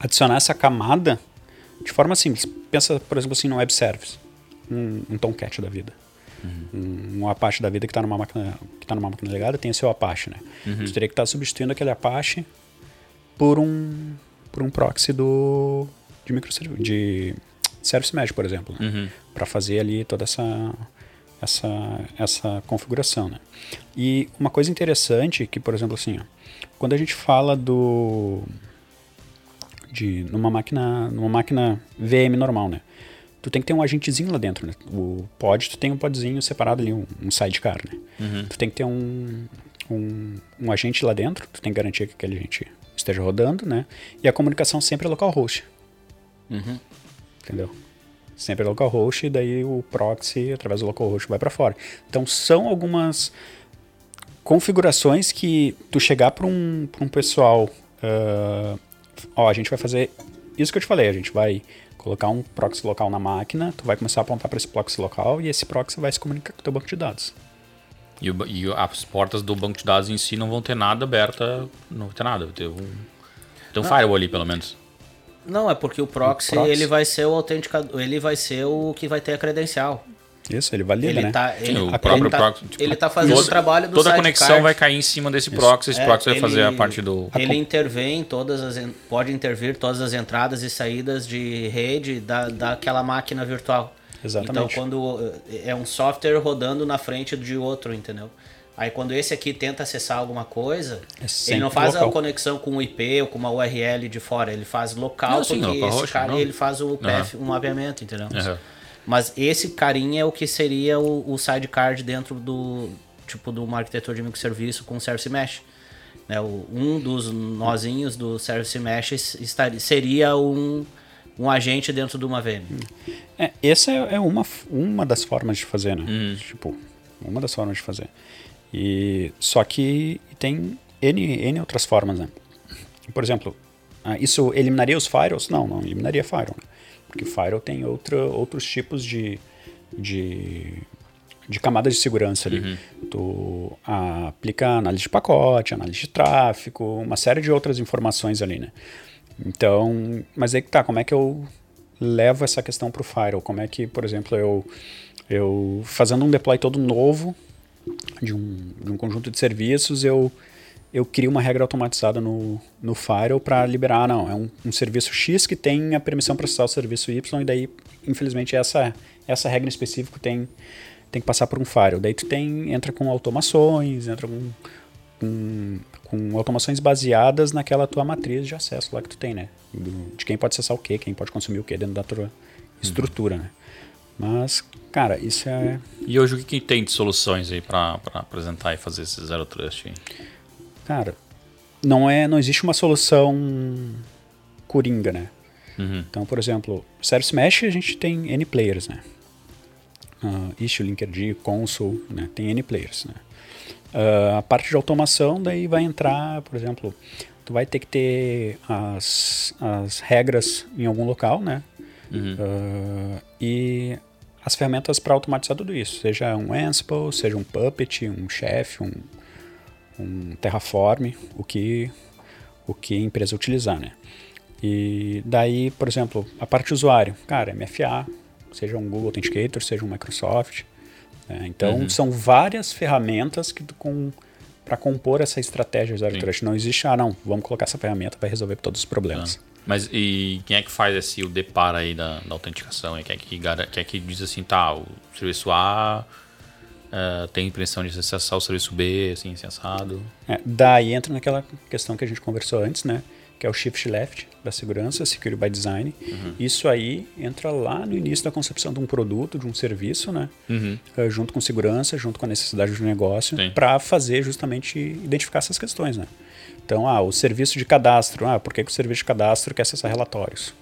adicionar essa camada de forma simples. Pensa, por exemplo, assim, no web service, um, um Tomcat da vida. Uhum. Um, um, Apache da vida que está numa máquina que tá numa máquina legada tem o seu Apache, né? Uhum. Tu teria que estar tá substituindo aquele Apache por um, por um proxy do, de microserviço, de Service Mesh, por exemplo, né? uhum. para fazer ali toda essa, essa, essa configuração. Né? E uma coisa interessante que, por exemplo, assim, ó, quando a gente fala do de numa máquina numa máquina VM normal, né? tu tem que ter um agentezinho lá dentro, né? O pod, tu tem um podzinho separado ali, um, um sidecar, né? Uhum. Tu tem que ter um, um, um, agente lá dentro, tu tem que garantir que aquele agente esteja rodando, né? E a comunicação sempre é localhost. Uhum. Entendeu? Sempre é localhost e daí o proxy, através do localhost, vai para fora. Então são algumas configurações que tu chegar para um, um pessoal, uh, ó, a gente vai fazer isso que eu te falei, a gente vai colocar um proxy local na máquina, tu vai começar a apontar para esse proxy local e esse proxy vai se comunicar com o teu banco de dados. E, o, e, as portas do banco de dados em si não vão ter nada aberta, não vai ter nada, vai ter um, tem um firewall ali pelo menos. Não, é porque o proxy, o proxy, ele vai ser o autenticador, ele vai ser o que vai ter a credencial. Isso, ele valida, ele né? Tá, ele, o próprio ele tá, proxy. Tipo, ele tá fazendo o trabalho do Toda a conexão card. vai cair em cima desse Isso. proxy, esse é, proxy vai fazer a parte do... Ele intervém todas as... Pode intervir todas as entradas e saídas de rede da, daquela máquina virtual. Exatamente. Então, quando é um software rodando na frente de outro, entendeu? Aí quando esse aqui tenta acessar alguma coisa, é ele não faz local. a conexão com o IP ou com uma URL de fora, ele faz local, não, sim, porque esse roxo, cara não. ele faz o PF, uhum. um mapeamento, entendeu? Uhum. Mas esse carinha é o que seria o, o sidecard dentro do tipo de uma arquitetura de microserviço com service mesh. Né? O, um dos nozinhos do service mesh estaria, seria um, um agente dentro de uma VM. É, essa é, é uma, uma das formas de fazer, né? Hum. Tipo, uma das formas de fazer. E só que tem N, N outras formas, né? Por exemplo, ah, isso eliminaria os firewalls? Não, não eliminaria firewall. Né? Porque firewall tem outra, outros tipos de, de, de camadas de segurança ali. Uhum. Tu aplica análise de pacote, análise de tráfego, uma série de outras informações ali, né? Então, mas aí que tá, como é que eu levo essa questão para o firewall? Como é que, por exemplo, eu, eu fazendo um deploy todo novo, de um, de um conjunto de serviços, eu, eu crio uma regra automatizada no, no Firewall para liberar, não, é um, um, serviço X que tem a permissão para acessar o serviço Y, e daí, infelizmente, essa, essa regra em específico tem, tem que passar por um Firewall. Daí tu tem, entra com automações, entra com, com, com automações baseadas naquela tua matriz de acesso lá que tu tem, né? Do, de quem pode acessar o que, quem pode consumir o que dentro da tua estrutura, né? Mas, cara, isso é. E hoje o que, tem de soluções aí para apresentar e fazer esse Zero Trust aí? Cara, não, é, não existe uma solução coringa, né? Uhum. Então, por exemplo, Service Mesh a gente tem N players, né? Uh, Issue, Linkerd, Console, né? Tem N players, né? Uh, a parte de automação, daí vai entrar, por exemplo, tu vai ter que ter as, as regras em algum local, né? Uhum. Uh, e as ferramentas para automatizar tudo isso, seja um Ansible, seja um Puppet, um Chef, um, um Terraform, o que, o que a empresa utilizar, né? E daí, por exemplo, a parte usuário, cara, MFA, seja um Google Authenticator, seja um Microsoft. Né? Então, uhum. são várias ferramentas que com para compor essa estratégia de Trust. Não existe, ah, não, vamos colocar essa ferramenta para resolver todos os problemas. Ah. Mas e quem é que faz esse o deparo aí da, da autenticação? Quem é, que, quem é que diz assim, tá, o serviço A uh, tem impressão de acessar o serviço B, assim, assado? É, daí entra naquela questão que a gente conversou antes, né? Que é o shift left da segurança, security by design. Uhum. Isso aí entra lá no início da concepção de um produto, de um serviço, né? Uhum. Uh, junto com segurança, junto com a necessidade do negócio, para fazer justamente identificar essas questões, né? Então, ah, o serviço de cadastro. Ah, por que, que o serviço de cadastro quer acessar relatórios?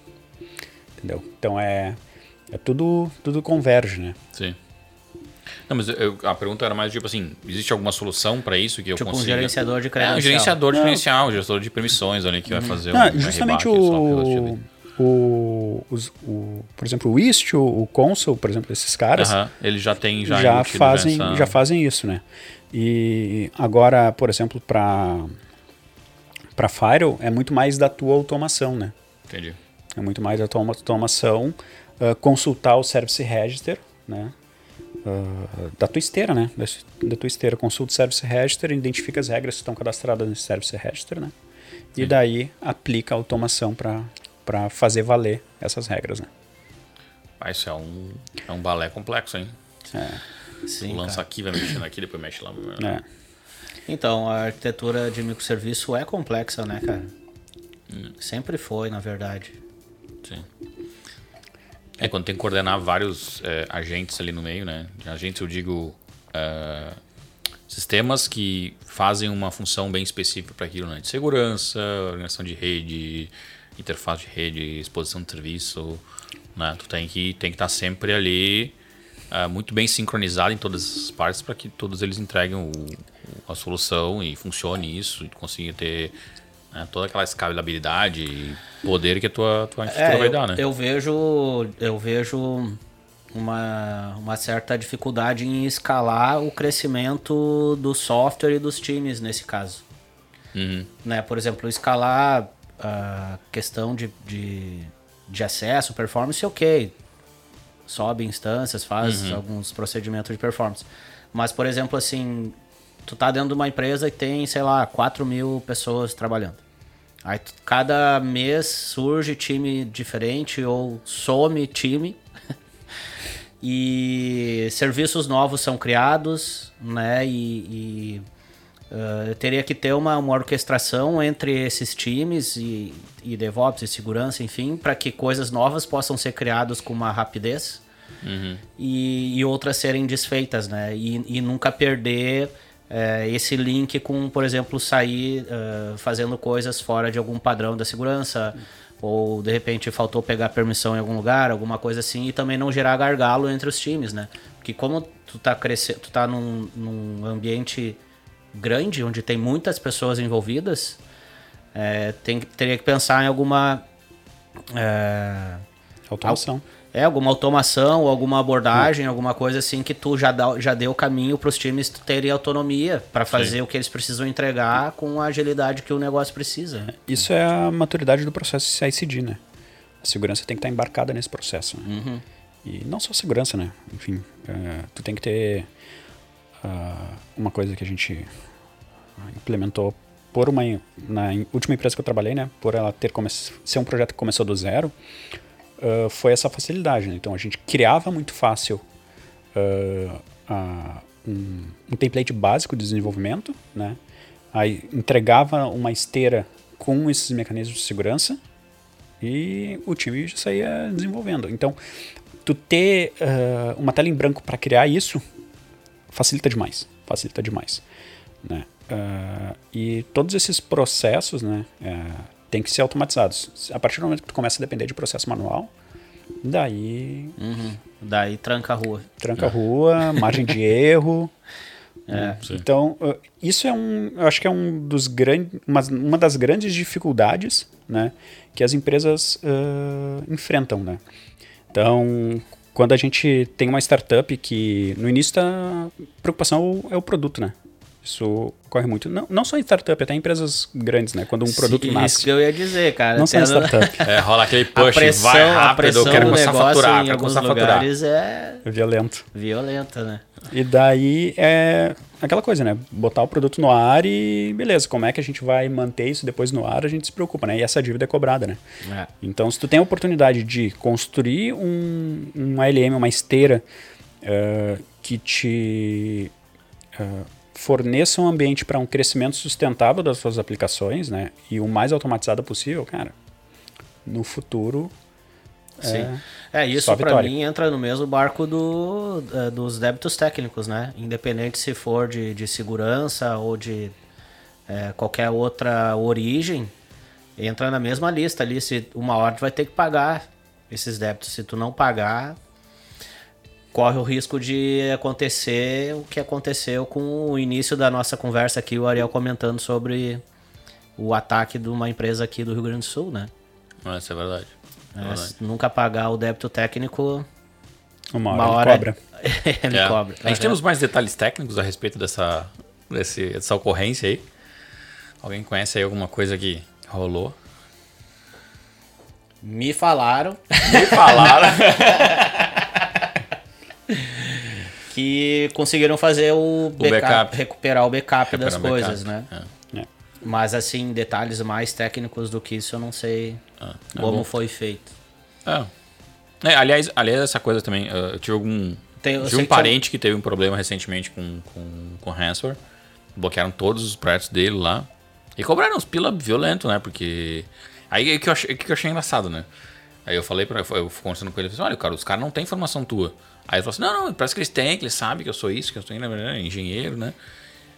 Entendeu? Então é, é tudo, tudo converge, né? Sim. Não, mas eu, a pergunta era mais tipo assim, existe alguma solução para isso que eu tipo consiga? um gerenciador de credencial. É, um gerenciador de credencial, um gerenciador de permissões ali que vai fazer Não, um justamente o, o, os, o, por exemplo, o Istio, o Console, por exemplo, esses caras, uh -huh. eles já têm já, já fazem essa... já fazem isso, né? E agora, por exemplo, para para Firewall é muito mais da tua automação, né? Entendi. É muito mais da tua automação, uh, consultar o Service Register, né? Uh, da tua esteira, né? Da, da, tua esteira, consulta o Service Register, identifica as regras que estão cadastradas nesse Service Register, né? Sim. E daí aplica a automação para fazer valer essas regras, né? Ah, isso é um, é um balé complexo, hein? É. Sim, lança cara. aqui, vai mexendo aqui, depois mexe lá. É. Então, a arquitetura de microserviço é complexa, né, cara? Hum. Sempre foi, na verdade. Sim. É, quando tem que coordenar vários é, agentes ali no meio, né? Agentes, eu digo, é, sistemas que fazem uma função bem específica para aquilo, né? De segurança, organização de rede, interface de rede, exposição de serviço, né? Tu tem que tem que estar tá sempre ali uh, muito bem sincronizado em todas as partes para que todos eles entreguem o, a solução e funcione isso e consiga ter né, toda aquela escalabilidade e poder que a tua, tua infraestrutura é, vai eu, dar, né? Eu vejo, eu vejo uma, uma certa dificuldade em escalar o crescimento do software e dos times nesse caso. Uhum. Né? Por exemplo, escalar a questão de, de, de acesso, performance, ok. Sobe instâncias, faz uhum. alguns procedimentos de performance. Mas, por exemplo, assim, tu tá dentro de uma empresa que tem, sei lá, 4 mil pessoas trabalhando. Aí cada mês surge time diferente ou some time. [LAUGHS] e serviços novos são criados, né? E, e uh, teria que ter uma, uma orquestração entre esses times e, e DevOps e segurança, enfim, para que coisas novas possam ser criadas com uma rapidez uhum. e, e, outras serem desfeitas, né? E, e nunca perder é, esse link com, por exemplo, sair uh, fazendo coisas fora de algum padrão da segurança, ou de repente faltou pegar permissão em algum lugar, alguma coisa assim, e também não gerar gargalo entre os times, né? Porque como tu tá crescendo, tu tá num, num ambiente grande, onde tem muitas pessoas envolvidas, é, tem, teria que pensar em alguma. É, Automação. É, alguma automação, alguma abordagem, hum. alguma coisa assim que tu já, dá, já deu caminho para os times terem autonomia para fazer Sim. o que eles precisam entregar com a agilidade que o negócio precisa. Né? Isso é a maturidade do processo CI/CD, né? A segurança tem que estar embarcada nesse processo. Né? Uhum. E não só segurança, né? Enfim, uh, tu tem que ter uh, uma coisa que a gente implementou por uma na última empresa que eu trabalhei, né? Por ela ter ser um projeto que começou do zero foi essa facilidade. Né? Então a gente criava muito fácil uh, um, um, template básico de desenvolvimento, né? aí entregava uma esteira com esses mecanismos de segurança e o time já saía desenvolvendo. Então, tu ter uh, uma tela em branco para criar isso facilita demais, facilita demais, né? Uh, e todos esses processos, né, uh, tem que ser automatizados. A partir do momento que tu começa a depender de processo manual, daí. Uhum. Daí tranca a rua. Tranca a rua, margem de erro. [LAUGHS] É. Então, isso é um, eu acho que é um dos grandes, uma, uma das grandes dificuldades, né, que as empresas uh, enfrentam, né. Então, quando a gente tem uma startup que no início a preocupação é o produto, né? Isso ocorre muito. Não, não só em startup, até em empresas grandes, né? Quando um produto Sim, nasce. Isso que eu ia dizer, cara. Não só em startup. [LAUGHS] é, rola aquele push, pressão, vai rápido, eu quero começar a faturar, em alguns lugares é... Violento. Violenta, né? E daí é aquela coisa, né? Botar o produto no ar e beleza, como é que a gente vai manter isso depois no ar, a gente se preocupa, né? E essa dívida é cobrada, né? É. Então, se tu tem a oportunidade de construir um, um ALM, uma esteira uh, que te... Uh, forneça um ambiente para um crescimento sustentável das suas aplicações, né? E o mais automatizado possível, cara. No futuro. Sim. É, é isso para mim entra no mesmo barco do, uh, dos débitos técnicos, né? Independente se for de, de segurança ou de é, qualquer outra origem, entra na mesma lista ali. Se uma hora tu vai ter que pagar esses débitos. Se tu não pagar, corre o risco de acontecer o que aconteceu com o início da nossa conversa aqui, o Ariel comentando sobre o ataque de uma empresa aqui do Rio Grande do Sul, né? Isso é verdade. É, é verdade. nunca pagar o débito técnico. Uma hora, uma hora cobra. [LAUGHS] ele é. cobra. A gente tem uns mais detalhes técnicos a respeito dessa, desse, dessa ocorrência aí? Alguém conhece aí alguma coisa que rolou? Me falaram. Me falaram. [LAUGHS] que conseguiram fazer o, backup, o backup. recuperar o backup recuperar das coisas, backup. né? É. é. Mas assim, detalhes mais técnicos do que isso eu não sei ah, é como bom. foi feito. É. é. aliás, aliás, essa coisa também, eu tive algum. Tem, tive um parente que, que teve um problema recentemente com, com, com ransomware. Bloquearam todos os projetos dele lá. E cobraram uns pila violento, né? Porque. Aí é que eu achei, que eu achei engraçado, né? Aí eu falei para eu fui conversando com ele, falei, olha, cara, os caras não têm informação tua. Aí ele falou assim, não, não, parece que eles têm, que eles sabem que eu sou isso, que eu sou engenheiro, né?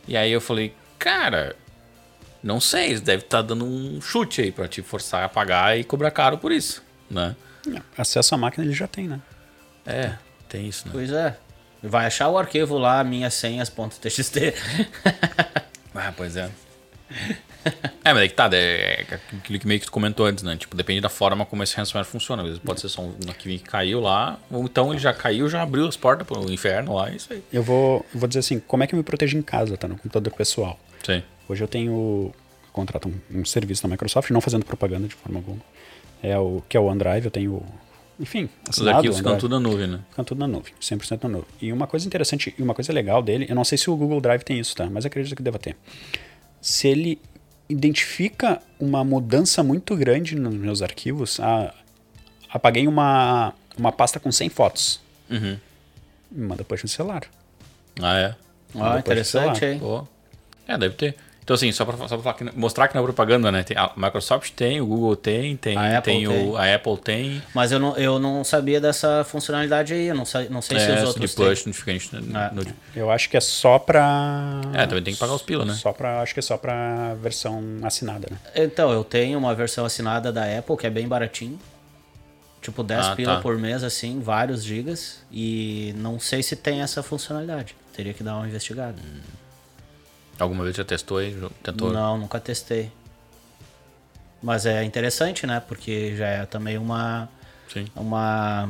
E aí eu falei, cara, não sei, eles devem estar tá dando um chute aí para te forçar a pagar e cobrar caro por isso, né? Acesso à máquina ele já tem, né? É, tem isso, né? Pois é. Vai achar o arquivo lá, minhas senhas.txt. [LAUGHS] ah, pois é. É, mas é que tá, é, é aquilo que meio que tu comentou antes, né? Tipo, depende da forma como esse ransomware funciona. Às vezes pode ser só um que caiu lá, ou então ele já caiu, já abriu as portas pro inferno lá, é isso aí. Eu vou, vou dizer assim, como é que eu me protejo em casa, tá? No computador pessoal. Sim. Hoje eu tenho, contrato um, um serviço da Microsoft, não fazendo propaganda de forma alguma. É o que é o OneDrive, eu tenho enfim, Os arquivos ficam tudo na nuvem, né? Ficam tudo na nuvem, 100% na nuvem. E uma coisa interessante e uma coisa legal dele, eu não sei se o Google Drive tem isso, tá? Mas acredito que deva ter. Se ele identifica uma mudança muito grande nos meus arquivos. Ah, apaguei uma, uma pasta com 100 fotos. Uhum. Me manda push no celular. Ah, é? Ah, interessante, hein? É, deve ter. Então, assim, só para mostrar que na propaganda, né? Tem, a Microsoft tem, o Google tem, tem, a, Apple tem, tem. O, a Apple tem. Mas eu não, eu não sabia dessa funcionalidade aí, eu não, sei, não sei é, se os outros de push notification. Ah. No, eu acho que é só para É, também tem que pagar os pila, né? Só para acho que é só para versão assinada, né? Então, eu tenho uma versão assinada da Apple que é bem baratinho. Tipo 10 ah, pila tá. por mês, assim, vários gigas. E não sei se tem essa funcionalidade. Teria que dar uma investigada. Hum. Alguma vez já testou aí? Tentou? Não, nunca testei. Mas é interessante, né? Porque já é também uma. Sim. Uma.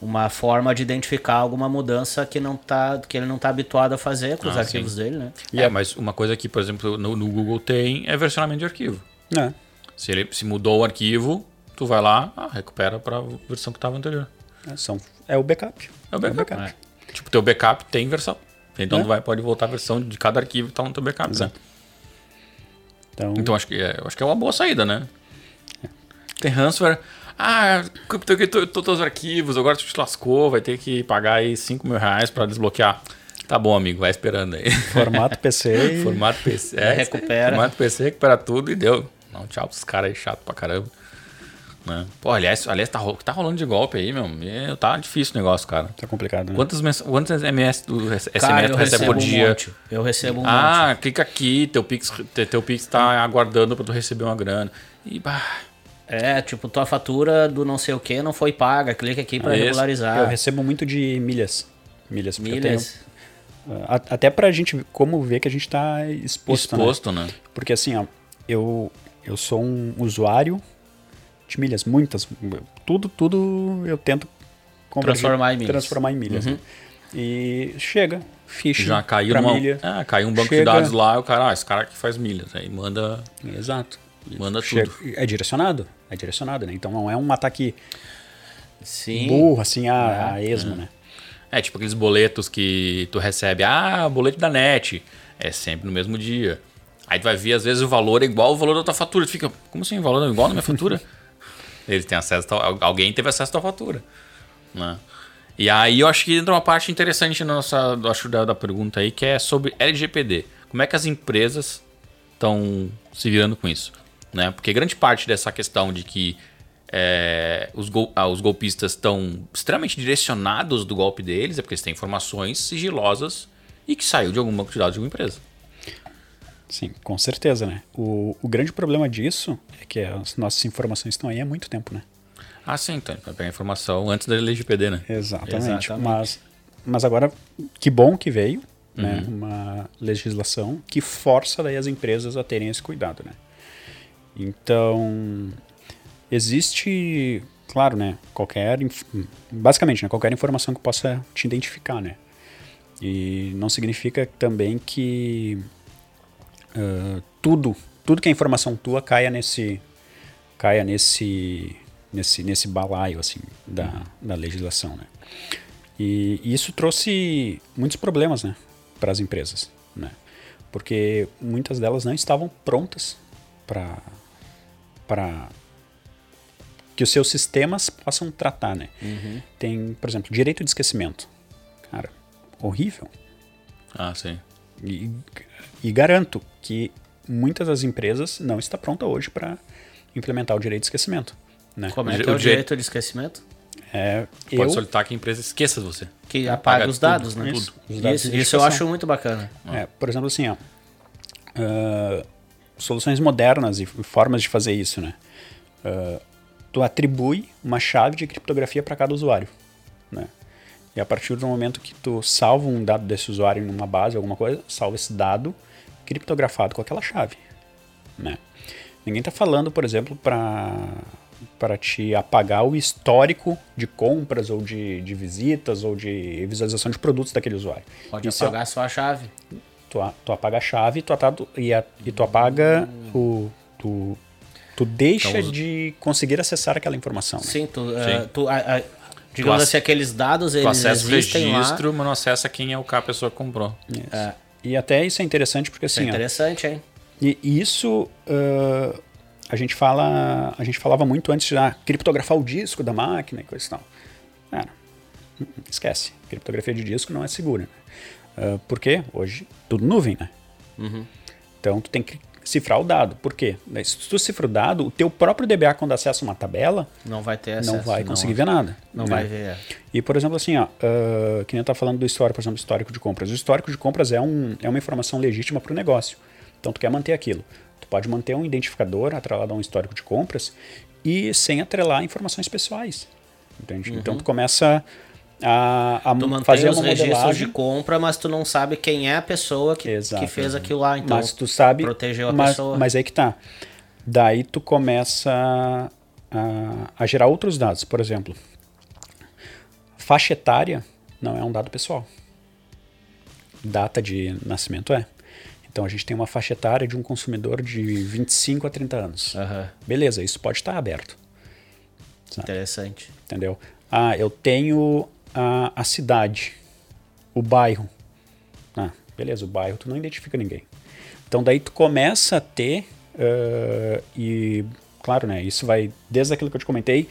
Uma forma de identificar alguma mudança que, não tá, que ele não está habituado a fazer com os ah, arquivos sim. dele, né? É, mas uma coisa que, por exemplo, no, no Google tem é versionamento de arquivo. É. Se ele se mudou o arquivo, tu vai lá, ah, recupera para a versão que estava anterior. É, são, é o backup. É o backup. É o backup. É. Tipo, teu backup tem versão. Então é? vai, pode voltar a versão de cada arquivo que está no teu backup. Né? Exato. Né? Então, então acho, que é, acho que é uma boa saída, né? É. Tem ransomware. Ah, captei todos os arquivos, agora tu te lascou, vai ter que pagar aí 5 mil reais para desbloquear. Tá bom, amigo, vai esperando aí. Formato [LAUGHS] PC. Formato PC. É, recupera. Formato PC, recupera tudo e deu. Não, tchau pros caras aí, chato pra caramba. Né? Pô, aliás, aliás tá, tá rolando de golpe aí, meu. É, tá difícil o negócio, cara. Tá complicado, né? Quantos, quantos MS do SMS cara, tu recebe por dia? Um eu recebo um Ah, monte. clica aqui, teu Pix, teu Pix tá aguardando pra tu receber uma grana. E bah. É, tipo, tua fatura do não sei o que não foi paga, clica aqui para regularizar. Eu recebo muito de milhas. Milhas, milhas. Tenho, uh, até pra gente, como ver que a gente tá exposto, né? Exposto, né? né? Porque assim, ó, eu, eu sou um usuário de milhas, muitas. Tudo, tudo eu tento transformar em milhas. Transformar em milhas. Uhum. Né? E chega, ficha. Já caiu uma, milha. Ah, caiu um banco chega, de dados lá, o cara, ah, esse cara que faz milhas. Aí manda. Exato. Manda chega, tudo. É direcionado. É direcionado, né? Então não é um ataque Sim. burro, assim, a, a esmo, é. né? É, tipo aqueles boletos que tu recebe. Ah, boleto da net. É sempre no mesmo dia. Aí tu vai ver, às vezes, o valor é igual ao valor da tua fatura. Tu fica, como assim, o valor é igual na minha fatura? [LAUGHS] Eles têm acesso, a, alguém teve acesso à fatura. Né? E aí eu acho que entra uma parte interessante na nossa, acho, da, da pergunta aí, que é sobre LGPD. Como é que as empresas estão se virando com isso? Né? Porque grande parte dessa questão de que é, os, gol, ah, os golpistas estão extremamente direcionados do golpe deles é porque eles têm informações sigilosas e que saiu de algum banco de dados de alguma empresa. Sim, com certeza, né? O, o grande problema disso é que as nossas informações estão aí há muito tempo, né? Ah, sim, então, para pegar informação antes da LGPD, né? Exatamente. Exatamente. Mas, mas agora, que bom que veio, né? uhum. né? Uma legislação que força daí as empresas a terem esse cuidado, né? Então, existe, claro, né? Qualquer, basicamente, né? Qualquer informação que possa te identificar, né? E não significa também que uh, tudo, tudo que é informação tua caia nesse, caia nesse, nesse, nesse balaio assim da, da legislação, né? E, e isso trouxe muitos problemas, né, para as empresas, né? Porque muitas delas não estavam prontas para para que os seus sistemas possam tratar, né? Uhum. Tem, por exemplo, direito de esquecimento. Cara, horrível. Ah, sim. E, e garanto que muitas das empresas não está pronta hoje para implementar o direito de esquecimento. Né? Como é que é o, o direito de esquecimento? É, Pode eu... solicitar que a empresa esqueça de você. Que apaga, os dados, tudo, né? Tudo. Isso, isso, isso eu acho muito bacana. É, por exemplo, assim, ó, uh, soluções modernas e formas de fazer isso, né? Uh, tu atribui uma chave de criptografia para cada usuário, né? E a partir do momento que tu salva um dado desse usuário em uma base, alguma coisa, salva esse dado criptografado com aquela chave, né? Ninguém está falando, por exemplo, para para te apagar o histórico de compras ou de, de visitas ou de visualização de produtos daquele usuário. Pode Isso é apagar é, só a chave. Tu, tu apaga a chave tu atado, e, a, e tu apaga o. Tu, tu deixa então, de conseguir acessar aquela informação. Né? Sim, tu, uh, tu a, a, digamos tu assim, aqueles dados eles tu acessa existem o registro, lá. mas não acessa quem é o que a pessoa comprou. É. E até isso é interessante porque assim. É interessante, ó, hein? E isso. Uh, a gente fala, a gente falava muito antes de ah, criptografar o disco da máquina e coisa e tal. Cara, esquece. Criptografia de disco não é segura. Né? Uh, por quê? Hoje, tudo nuvem, né? Uhum. Então, tu tem que cifrar o dado. Por quê? Se tu cifra o dado, o teu próprio DBA, quando acessa uma tabela, não vai ter acesso, não vai conseguir não, ver nada. Não né? vai ver. É. E, por exemplo, assim, ó, uh, que nem eu estava falando do histórico, por exemplo, histórico de compras. O histórico de compras é, um, é uma informação legítima para o negócio. Então, tu quer manter aquilo pode manter um identificador atrelado a um histórico de compras e sem atrelar informações pessoais. Entende? Uhum. Então tu começa a, a tu fazer os registros de compra, mas tu não sabe quem é a pessoa que, que fez aquilo lá. Então mas tu sabe, protegeu a mas, pessoa. Mas aí que tá. Daí tu começa a, a gerar outros dados. Por exemplo, faixa etária não é um dado pessoal. Data de nascimento é. Então a gente tem uma faixa etária de um consumidor de 25 a 30 anos. Uhum. Beleza, isso pode estar aberto. Sabe? Interessante. Entendeu? Ah, eu tenho a, a cidade, o bairro. Ah, beleza, o bairro tu não identifica ninguém. Então daí tu começa a ter, uh, e claro, né, isso vai desde aquilo que eu te comentei,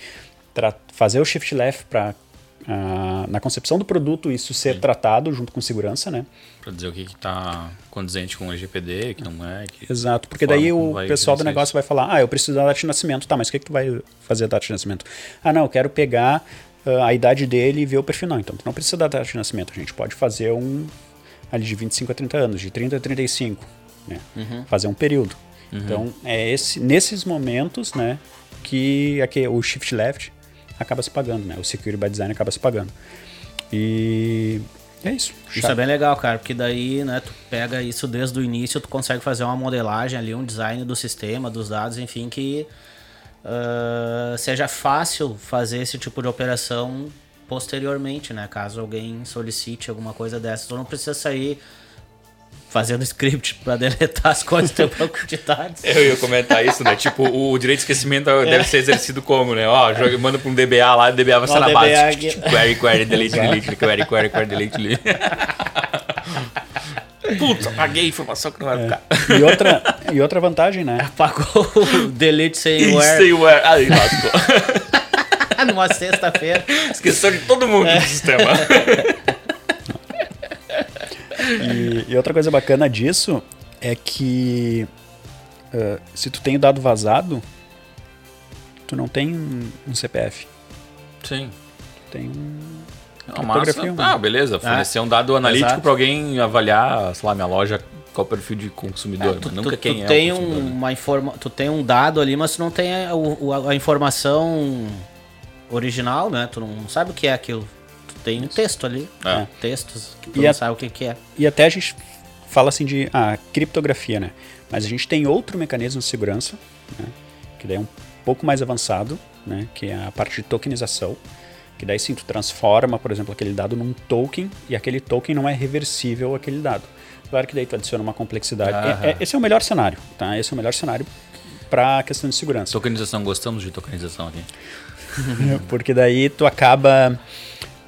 fazer o shift left para Uh, na concepção do produto isso ser Sim. tratado junto com segurança, né? Para dizer o que está condizente com o LGPD, que não é. Que Exato, porque daí o pessoal do negócio isso. vai falar, ah, eu preciso da data de nascimento, tá, mas o que, que tu vai fazer a data de nascimento? Ah, não, eu quero pegar a idade dele e ver o perfil. Não, então tu não precisa da data de nascimento, a gente pode fazer um ali de 25 a 30 anos, de 30 a 35, né? Uhum. Fazer um período. Uhum. Então, é esse, nesses momentos, né, que aqui, o shift left acaba se pagando, né? O Security by Design acaba se pagando. E é isso. Isso é bem legal, cara, porque daí, né, tu pega isso desde o início, tu consegue fazer uma modelagem ali, um design do sistema, dos dados, enfim, que uh, seja fácil fazer esse tipo de operação posteriormente, né? Caso alguém solicite alguma coisa dessa, tu não precisa sair fazendo [LAUGHS] script para deletar as coisas do banco de dados. Eu ia comentar isso, né? Tipo, o direito de esquecimento [LAUGHS] é. deve ser exercido como, né? Ó, joga, manda para um DBA lá, o DBA vai estar na base. Tipo, query, query, delete, delete, [LAUGHS] query, query, query, delete, delete. Putz, apaguei a informação que não vai é. ficar. E outra, e outra vantagem, né? [LAUGHS] Apagou o delete sem where. Sem where. Aí, lascou. [LAUGHS] Numa sexta-feira. Esqueceu de todo mundo é. do sistema. [LAUGHS] E, e, outra coisa bacana disso é que uh, se tu tem o dado vazado, tu não tem um, um CPF. Sim. Tu tem um. É massa. Ah, beleza. Fornecer é. um dado analítico para alguém avaliar, sei lá, minha loja qual o perfil de consumidor, é, tu, nunca tu, quem tu é tem um, uma informa tu tem um dado ali, mas tu não tem a, a, a, informação original, né? Tu não sabe o que é aquilo tem um texto ali. É. Textos que tu e não a, sabe o que, que, é. E até a gente fala assim de ah, criptografia, né? Mas a gente tem outro mecanismo de segurança, né? que daí é um pouco mais avançado, né? Que é a parte de tokenização. Que daí sim, tu transforma, por exemplo, aquele dado num token e aquele token não é reversível aquele dado. Claro que daí tu adiciona uma complexidade. É, é, esse é o melhor cenário, tá? Esse é o melhor cenário para a questão de segurança. Tokenização, gostamos de tokenização aqui. [LAUGHS] Porque daí tu acaba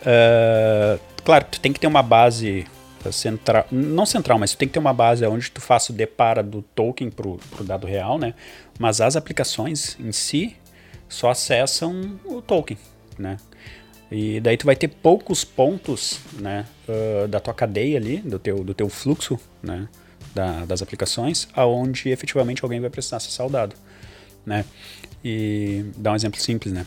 Uh, claro, tu tem que ter uma base central, não central, mas tu tem que ter uma base onde tu faça o depara do token para o dado real, né? Mas as aplicações em si só acessam o token, né? E daí tu vai ter poucos pontos, né, uh, da tua cadeia ali, do teu, do teu fluxo, né, da, das aplicações, aonde efetivamente alguém vai precisar acessar o dado, né? E dar um exemplo simples, né?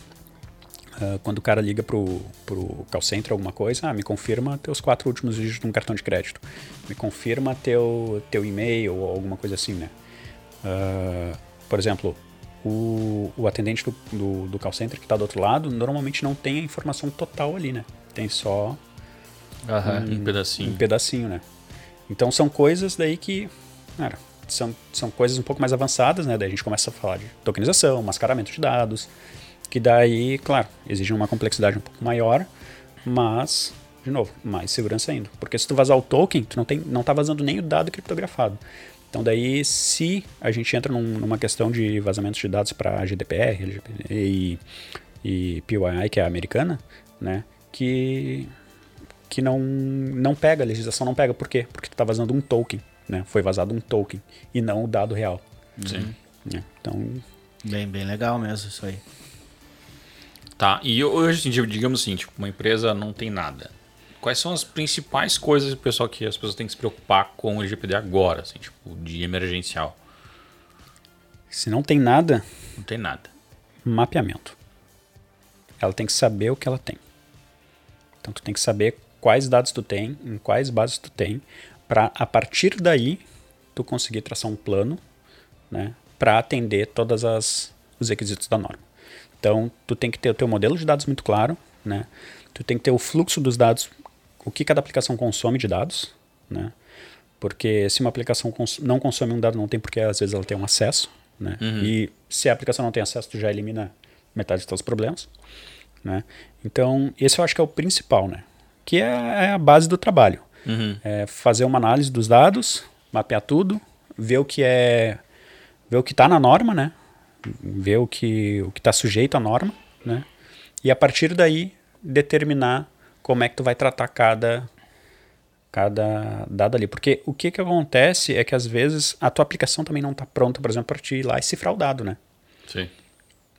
Uh, quando o cara liga pro, pro call center alguma coisa, ah, me confirma teus quatro últimos dígitos de um cartão de crédito. Me confirma teu, teu e-mail ou alguma coisa assim, né? Uh, por exemplo, o, o atendente do, do, do call center que está do outro lado normalmente não tem a informação total ali, né? Tem só uhum, um, um pedacinho. Um pedacinho, né? Então são coisas daí que, cara, são, são coisas um pouco mais avançadas, né? Daí a gente começa a falar de tokenização, mascaramento de dados, que daí, claro, exige uma complexidade um pouco maior, mas, de novo, mais segurança ainda. Porque se tu vazar o token, tu não, tem, não tá vazando nem o dado criptografado. Então daí, se a gente entra num, numa questão de vazamentos de dados para GDPR LGPD e, e PYI, que é a americana, né, que, que não, não pega, a legislação não pega. Por quê? Porque tu está vazando um token, né? Foi vazado um token e não o dado real. Sim. É, então... Bem, bem legal mesmo isso aí. Tá, e hoje, digamos assim, tipo, uma empresa não tem nada. Quais são as principais coisas, pessoal, que as pessoas têm que se preocupar com o LGPD agora, assim, tipo, de emergencial? Se não tem nada... Não tem nada. Mapeamento. Ela tem que saber o que ela tem. Então, tu tem que saber quais dados tu tem, em quais bases tu tem, para a partir daí tu conseguir traçar um plano, né, para atender todas as os requisitos da norma. Então, tu tem que ter o teu modelo de dados muito claro, né? Tu tem que ter o fluxo dos dados, o que cada aplicação consome de dados, né? Porque se uma aplicação cons não consome um dado, não tem porque às vezes ela tem um acesso, né? Uhum. E se a aplicação não tem acesso, tu já elimina metade dos teus problemas, né? Então, esse eu acho que é o principal, né? Que é, é a base do trabalho. Uhum. É fazer uma análise dos dados, mapear tudo, ver o que é ver o que está na norma, né? ver o que o está sujeito à norma, né? E a partir daí determinar como é que tu vai tratar cada cada dado ali, porque o que que acontece é que às vezes a tua aplicação também não está pronta, por exemplo, para te ir lá e cifrar o dado, né? Sim.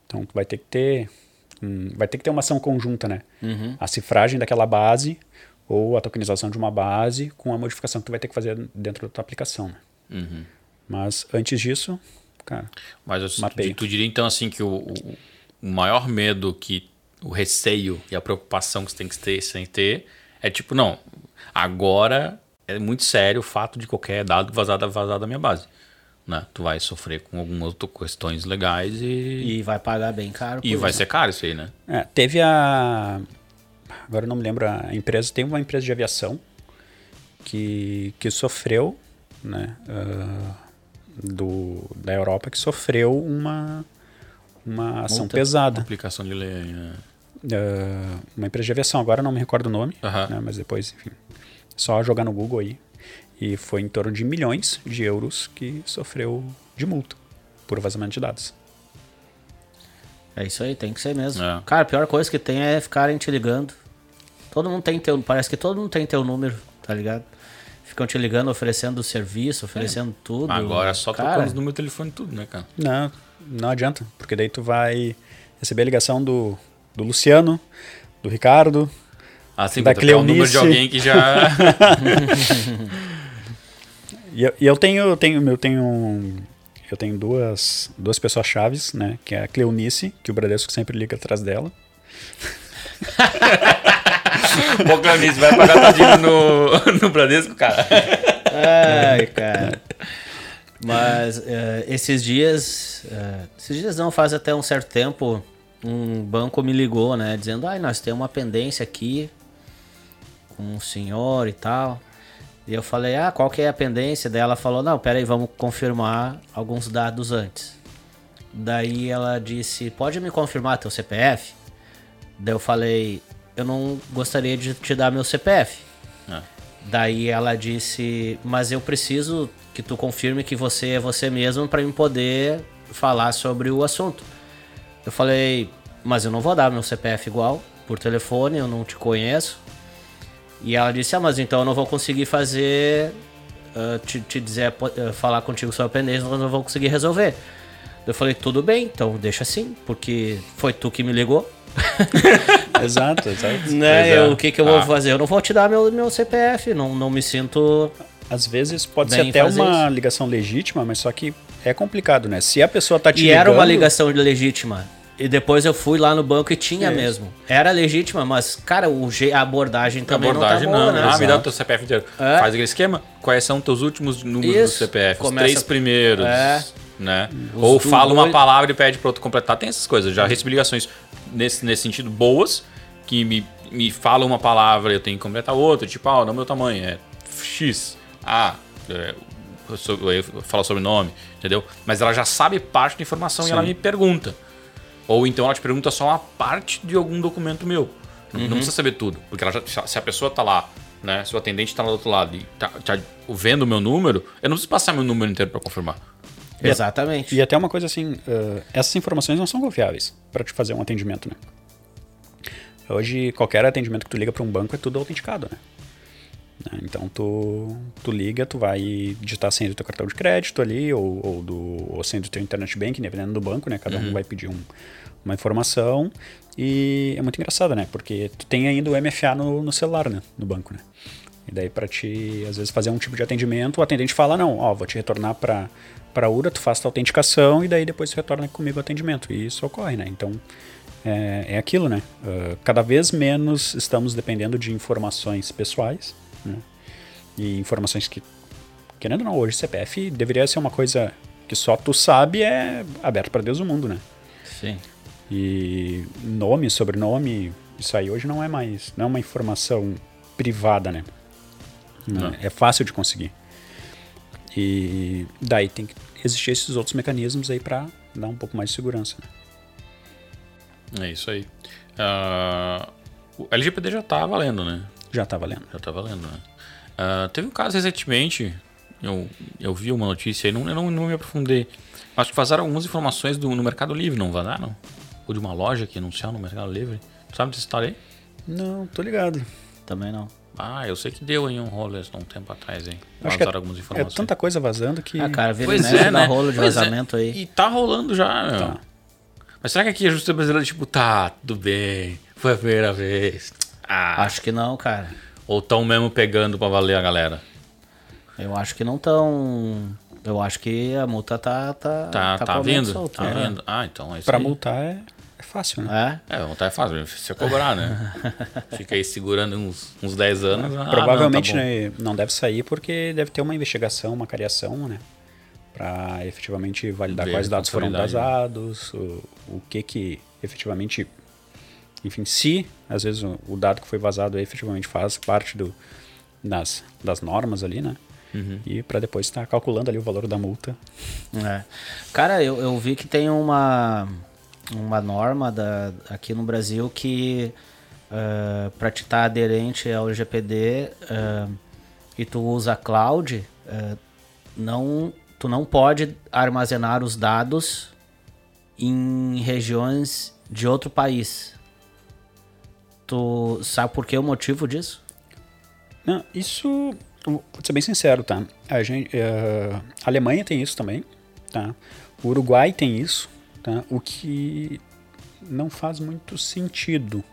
Então tu vai ter que ter hum, vai ter que ter uma ação conjunta, né? Uhum. A cifragem daquela base ou a tokenização de uma base com a modificação que tu vai ter que fazer dentro da tua aplicação. Né? Uhum. Mas antes disso, cara. Mas tu, tu, diria então assim que o, o, maior medo que o receio e a preocupação que você tem que ter sem ter é tipo, não, agora é muito sério o fato de qualquer dado vazado vazar da minha base. Né? Tu vai sofrer com algumas questões legais e. E vai pagar bem caro. E vai ser caro isso aí, né? É, teve a. Agora eu não me lembro a empresa. Tem uma empresa de aviação que, que sofreu, né? Uh, do, da Europa que sofreu uma, uma ação Multa. pesada. Aplicação de lei. Né? Uh, uma empresa de aviação, agora não me recordo o nome, né, mas depois, enfim, só jogar no Google aí. E foi em torno de milhões de euros que sofreu de multa por vazamento de dados. É isso aí, tem que ser mesmo. É. Cara, a pior coisa que tem é ficarem te ligando. Todo mundo tem teu. Parece que todo mundo tem teu número, tá ligado? ficam te ligando, oferecendo serviço, oferecendo é. tudo. Agora é só cara, tocando no meu telefone tudo, né, cara? Não, não adianta, porque daí tu vai receber a ligação do, do Luciano, do Ricardo, ah, sim, da Cleonice. um número de alguém que já... [LAUGHS] e, eu, e eu tenho, eu tenho, eu tenho, eu tenho duas, duas pessoas chaves, né, que é a Cleonice, que o Bradesco sempre liga atrás dela. [LAUGHS] Pô, Cleonice, vai pagar tadinho no, [LAUGHS] no Bradesco, cara. Ai, cara. Mas uh, esses dias, uh, esses dias não, faz até um certo tempo, um banco me ligou, né? Dizendo, ai, nós temos uma pendência aqui com um senhor e tal. E eu falei, ah, qual que é a pendência? Daí ela falou, não, peraí, vamos confirmar alguns dados antes. Daí ela disse, pode me confirmar teu CPF? Daí eu falei, eu não gostaria de te dar meu CPF. É. Daí ela disse, mas eu preciso que tu confirme que você é você mesmo para eu poder falar sobre o assunto. Eu falei, mas eu não vou dar meu CPF igual por telefone, eu não te conheço. E ela disse, ah, mas então eu não vou conseguir fazer, uh, te, te, dizer, uh, falar contigo sobre a pendência, eu não vou conseguir resolver. Eu falei, tudo bem, então deixa assim, porque foi tu que me ligou. [LAUGHS] exato, exato. [LAUGHS] Né, eu, o que, que eu ah. vou fazer? Eu não vou te dar meu, meu CPF, não, não me sinto. Às vezes pode ser até uma isso. ligação legítima, mas só que é complicado, né? Se a pessoa tá te E ligando, era uma ligação legítima. E depois eu fui lá no banco e tinha Isso. mesmo. Era legítima, mas, cara, o je- a abordagem também abordagem não tá boa, não. né? Ah, me dá o teu CPF inteiro. É. Faz aquele esquema. Quais são teus últimos números Isso. do CPF? Começa- Os três primeiros. É. Né? Os Ou fala uma dois- palavra e pede para outro completar. Tem essas coisas. Já recebi ligações nesse, nesse sentido boas, que me, me falam uma palavra e eu tenho que completar outra. Tipo, ah, não é meu tamanho, é X. Ah, é, eu sou- eu falo sobrenome, entendeu? Mas ela já sabe parte da informação e ela me pergunta. Ou então ela te pergunta só uma parte de algum documento meu. Não, não precisa saber tudo. Porque ela já- se a pessoa tá lá, né? Se o atendente tá lá do outro lado e tá, tá vendo o meu número, eu não preciso passar meu número inteiro para confirmar. Exatamente. E até uma coisa assim, eh, essas informações não são confiáveis para te fazer um atendimento, né? Hoje, qualquer atendimento que tu liga para um banco é tudo autenticado, né? Né? Então, tu, tu liga, tu vai digitar a senha do teu cartão de crédito ali, ou, ou do ou senha do teu internet banking, dependendo do banco, né? Cada um vai pedir um- uma informação. E é muito engraçado, né? Porque tu tem ainda o MFA no, no celular, né? No banco, né? E daí para te, às vezes, fazer um tipo de atendimento, o atendente fala, não, ó, vou te retornar para para URA, tu faz a autenticação e daí depois tu retorna comigo o atendimento. E isso ocorre, né? Então, é, é aquilo, né? Ah, cada vez menos estamos dependendo de informações pessoais, né? E informações que, querendo ou não, hoje CPF deveria ser uma coisa que só tu sabe é aberto para Deus o mundo, né? Sim. E nome, sobrenome, isso aí hoje não é mais, não é uma informação privada, né? Não. É fácil de conseguir. E daí tem que existir esses outros mecanismos aí para dar um pouco mais de segurança. Né? É isso aí. Ah, o LGPD já tá valendo, né? Já tá valendo. Já tá valendo, né? Ah, teve um caso recentemente, eu, eu vi uma notícia aí, não, eu não, não me aprofundei. Acho que vazaram algumas informações do, no Mercado Livre, não vazaram? Ou de uma loja que anunciaram no Mercado Livre. Sabe dessa história aí? Não, tô ligado. Também não. Ah, eu sei que deu em um rolo há um tempo atrás, hein? Acho que é, Vazaram algumas é informações. tanta coisa vazando que. Ah, cara, vira Pois e é, né? rolo de Pois é. vazamento aí. E tá rolando já, meu. Tá. Mas será que aqui a justiça brasileira, tipo, tá, tudo bem, foi a primeira vez? Ah, Acho que não, cara. ou tão mesmo pegando pra valer a galera? Eu acho que não tão. Eu acho que a multa tá. Tá, Tá, tá, vento vindo? solto, tá né? vindo. Ah, então é isso pra aí. multar é, é fácil, né? É? É, multar é fácil, você cobrar, né? [LAUGHS] Fica aí segurando uns, uns 10 anos. ah, Provavelmente não, tá né, não deve sair porque deve ter uma investigação, uma cariação, né? Pra efetivamente validar Ver quais dados foram conformidade, né? vazados, o, o que que efetivamente. Enfim, se às vezes o, o dado que foi vazado efetivamente faz parte do, das, das normas ali, né? Uhum. E para depois estar calculando ali o valor da multa. É. Cara, eu, eu vi que tem uma, uma norma da, aqui no Brasil que para te estar aderente ao LGPD ah, e tu usa cloud, ah, não, tu não pode armazenar os dados em regiões de outro país. Tu sabe por que o motivo disso? Não, isso, vou ser bem sincero, tá? A, gente, eh, a Alemanha tem isso também, tá? O Uruguai tem isso, tá? O que não faz muito sentido,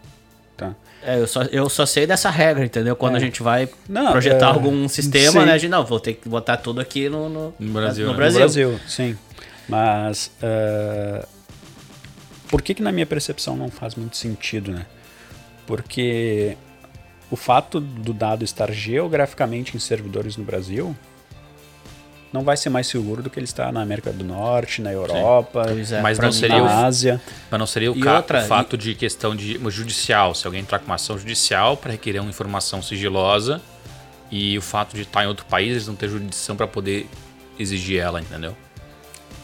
tá? É, eu só, eu só sei dessa regra, entendeu? Quando É. a gente vai Não, projetar é, algum sistema, sim. né? A gente, não, vou ter que botar tudo aqui no, no, No Brasil, No né? Brasil. No Brasil, sim. Mas eh, por que que na minha percepção não faz muito sentido, né? Porque o fato do dado estar geograficamente em servidores no Brasil não vai ser mais seguro do que ele está na América do Norte, na Europa, é, Mas não seria o- na Ásia. Mas não seria o, E ca- outra, o fato de questão de judicial, se alguém entrar com uma ação judicial para requerer uma informação sigilosa e o fato de estar em outro país, eles não ter jurisdição para poder exigir ela, entendeu?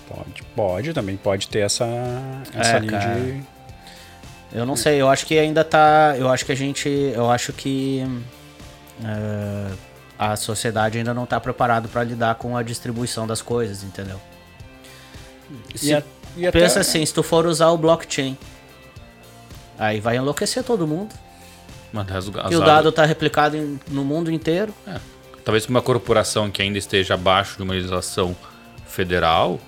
Pode, pode também, pode ter essa, essa É, linha cara. de. Eu não sei, eu acho que ainda tá. Eu acho que a gente. Eu acho que. eh, a sociedade ainda não tá preparado para lidar com a distribuição das coisas, entendeu? Se- a- e até- pensa assim, se tu for usar o blockchain, aí vai enlouquecer todo mundo. Mas as- as- E o dado tá replicado em- no mundo inteiro. Talvez para uma corporação que ainda esteja abaixo de uma legislação federal,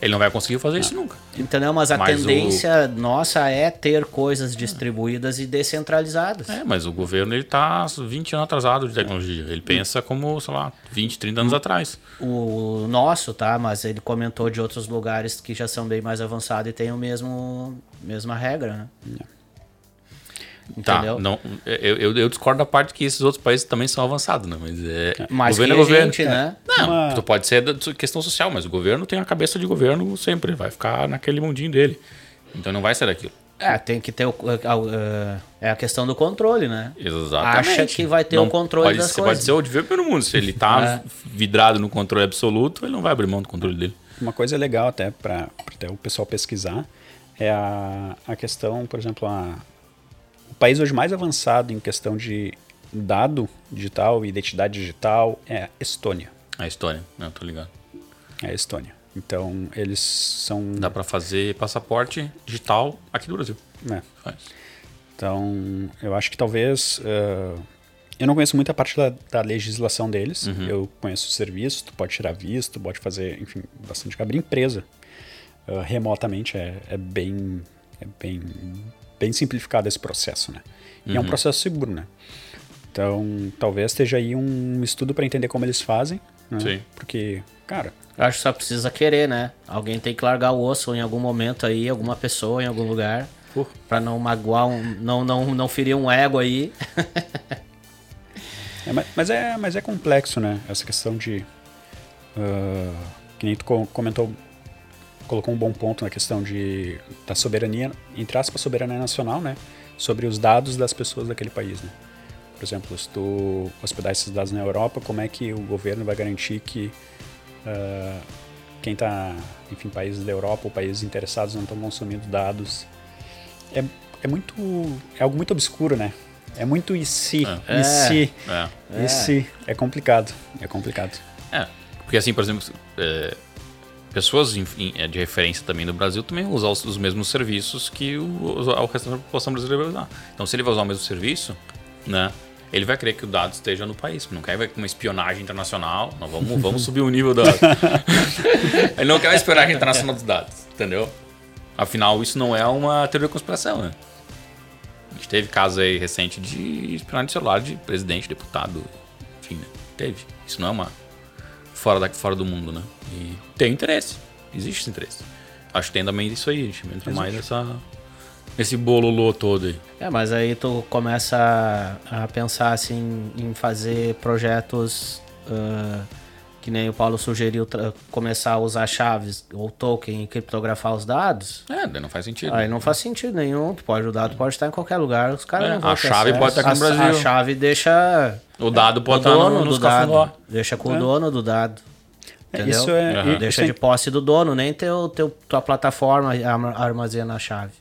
Ele não vai conseguir fazer isso nunca. Entendeu? Mas a mas tendência o... nossa é ter coisas distribuídas e descentralizadas. É, mas o governo ele tá 20 anos atrasado de tecnologia. Ele pensa como, sei lá, 20, 30 anos atrás. O nosso, tá? Mas ele comentou de outros lugares que já são bem mais avançados e tem mesmo mesma regra, né? É. Tá, Entendeu? Tá, não, eu, eu, eu, discordo da parte que esses outros países também são avançados, né? Mas é. Mas governo é governo. Gente, né? Não, Uma... tu pode ser da questão social, mas o governo tem a cabeça de governo sempre, vai ficar naquele mundinho dele. Então não vai ser daquilo. É, tem que ter o, é a questão do controle, né? Exatamente. Acha que vai ter não, o controle pode, das ser, coisas. Pode ser o de ver pelo mundo. Se ele tá [LAUGHS] é. vidrado no controle absoluto, ele não vai abrir mão do controle dele. Uma coisa legal até para o pessoal pesquisar é a, a questão, por exemplo, a, país hoje mais avançado em questão de dado digital e identidade digital é a Estônia. A Estônia, não, tô ligado. É a Estônia. Então, eles são. Dá para fazer passaporte digital aqui do Brasil. É. Faz. Então, eu acho que talvez. Uh, eu não conheço muita parte da, da legislação deles. Uhum. Eu conheço o serviço, tu pode tirar visto, pode fazer, enfim, bastante. Abrir empresa uh, remotamente é, é, bem, é bem bem simplificado esse processo, né? E uhum. é um uhum. processo seguro, né? Então, talvez esteja aí um estudo para entender como eles fazem, né? Sim. Porque, cara... Eu acho que só precisa querer, né? Alguém tem que largar o osso em algum momento aí, alguma pessoa em algum lugar, uh. para não magoar, um, não, não, não ferir um ego aí. é, mas, é, mas é complexo, né? Essa questão de... Uh, que nem tu comentou colocou um bom ponto na questão de da soberania, entre aspas, soberania nacional, né? Sobre os dados das pessoas daquele país, né? Por exemplo, se tu hospedar esses dados na Europa, como é que o governo vai garantir que uh, quem está, enfim, países da Europa ou países interessados não estão consumindo dados? É, é muito, é algo muito obscuro, né? É muito e se, é. e se, é. e se. É complicado, é complicado. É, porque assim, por exemplo, é, pessoas é, de referência também no Brasil também usar os, os mesmos serviços que o, o restante da população brasileira vai usar. Então, se ele vai usar o mesmo serviço, né? Ele vai querer que o dado esteja no país. Não quer uma espionagem internacional. Não, vamos, [LAUGHS] vamos subir o nível da. [LAUGHS] ele não quer uma espionagem internacional dos dados, entendeu? Afinal, isso não é uma teoria de conspiração, né? A gente teve casos aí recente de espionagem de celular de presidente, deputado, enfim, né? Teve. Isso não é uma fora daqui fora do mundo, né? E tem interesse. Existe esse interesse. Acho que tem também isso aí, a gente entra mais nessa, nesse bololô todo aí. É, mas aí tu começa a, a pensar assim em fazer projetos uh, que nem o Paulo sugeriu começar a usar chaves ou token e criptografar os dados. É, daí não faz sentido. Aí não faz sentido nenhum. Tu pode, o dado pode estar em qualquer lugar, os caras é, não vão A chave acesso. pode estar aqui no Brasil. A chave deixa. O dado pode estar no, no do dado. Deixa com é. o dono do dado. Entendeu? Isso é, uhum. Deixa de posse do dono, nem teu, teu, tua plataforma armazena a chave.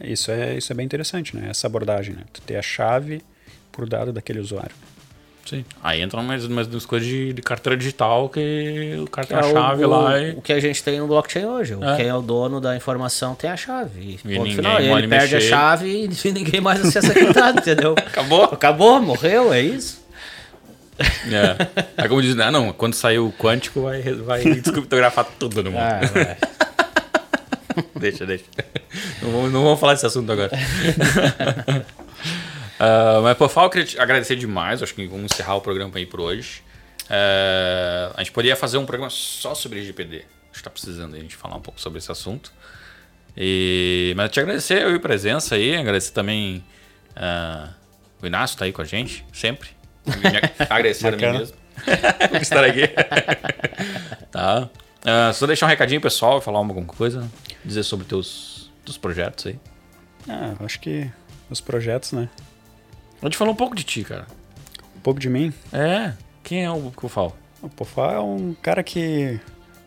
Isso é, isso é bem interessante, né? Essa abordagem, né? Tu ter a chave por dado daquele usuário. Sim. Aí entram mais, mais coisas de, de, carteira digital que o cara que tem é a chave o, lá. E... O que a gente tem no blockchain hoje. É. Quem é o dono da informação tem a chave. E, e final, ele perde mexer. a chave e [LAUGHS] ninguém mais acessa aquele dado, entendeu? [LAUGHS] Acabou. Acabou, morreu, é isso. É. Aí como diz, né? não, quando sair o quântico vai, vai [LAUGHS] descriptografar tudo no mundo. Ah, deixa, deixa. Não vamos, não vamos falar desse assunto agora. Uh, mas, por favor, eu queria agradecer demais. Acho que vamos encerrar o programa aí por hoje. Uh, a gente poderia fazer um programa só sobre LGPD. Que está precisando a gente falar um pouco sobre esse assunto. E, mas te agradecer a presença aí, agradecer também uh, o Inácio está aí com a gente, sempre. [LAUGHS] Agradecer a mim mesmo [LAUGHS] por estar aqui. [LAUGHS] tá. Uh, só deixar um recadinho, pessoal, falar alguma coisa, dizer sobre teus, teus projetos aí. Ah, acho que os projetos, né? A gente falou um pouco de ti, cara. Um pouco de mim? É. Quem é o Pofal? O Pofal é um cara que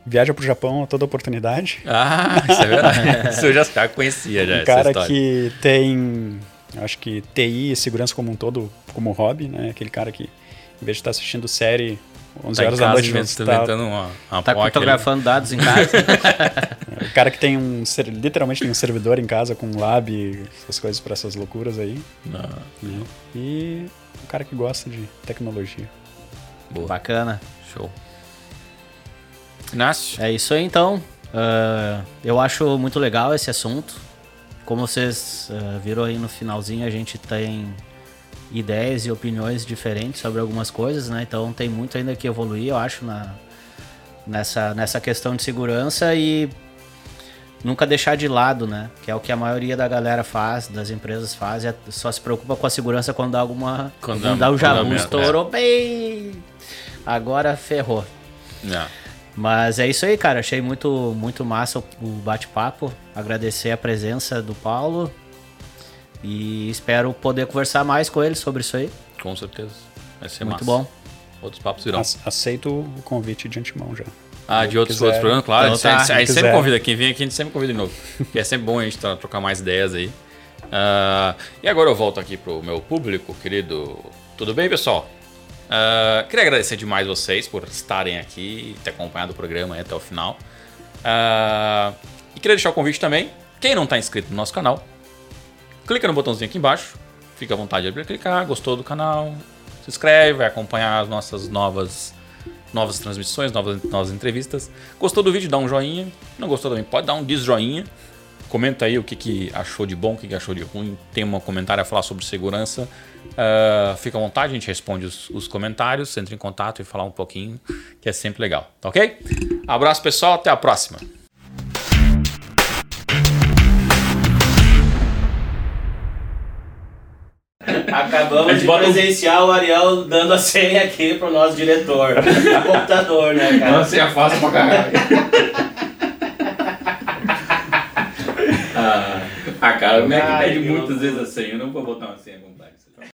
viaja pro Japão a toda oportunidade. [LAUGHS] Ah, isso é verdade. [LAUGHS] isso eu já conhecia já. Um cara que tem acho que TI e segurança como um todo, como hobby, né? Aquele cara que, em vez de estar assistindo série 11 tá horas da noite, está tá, uma, uma tá fotografando dados em casa. [LAUGHS] o cara que tem um, literalmente tem um servidor em casa com um lab, essas coisas para essas loucuras aí. Não. Né? E o cara que gosta de tecnologia. Boa. Bacana. Show. Inácio? É isso aí então. Uh, eu acho muito legal esse assunto. Como vocês uh, viram aí no finalzinho, a gente tem ideias e opiniões diferentes sobre algumas coisas, né? Então tem muito ainda que evoluir, eu acho, na, nessa, nessa questão de segurança e nunca deixar de lado, né? Que é o que a maioria da galera faz, das empresas faz, é só se preocupa com a segurança quando dá alguma. Quando, quando dá o jabu, estourou é. bem. Agora ferrou. É. Mas é isso aí, cara. Achei muito, muito massa o bate-papo. Agradecer a presença do Paulo. E espero poder conversar mais com ele sobre isso aí. Com certeza. Vai ser muito massa. bom. Outros papos virão. Aceito o convite de antemão já. Ah, de outros, outros programas, claro. Então, tá. a gente, a gente sempre convida. Quem vem aqui, a gente sempre convida de novo. Porque é sempre bom a gente trocar mais ideias aí. Uh, e agora eu volto aqui pro meu público, querido. Tudo bem, pessoal? Uh, queria agradecer demais vocês por estarem aqui e ter acompanhado o programa até o final. Uh, e queria deixar o convite também. Quem não está inscrito no nosso canal, clica no botãozinho aqui embaixo. Fica à vontade de clicar. Gostou do canal? Se inscreve, vai acompanhar as nossas novas novas transmissões, novas, novas entrevistas. Gostou do vídeo? Dá um joinha. Não gostou também? Pode dar um desjoinha. Comenta aí o que, que achou de bom, o que, que achou de ruim. Tem um comentário a falar sobre segurança. Uh, fica à vontade, a gente responde os, os comentários, entra em contato e falar um pouquinho, que é sempre legal, tá ok? Abraço pessoal, até a próxima. Acabamos de presenciar o Ariel dando a senha aqui pro nosso diretor. [LAUGHS] computador, né, cara? Uma senha fácil pra caralho. [LAUGHS] ah, a cara, como é que pede muitas vezes a senha? Eu não vou botar uma senha complexa.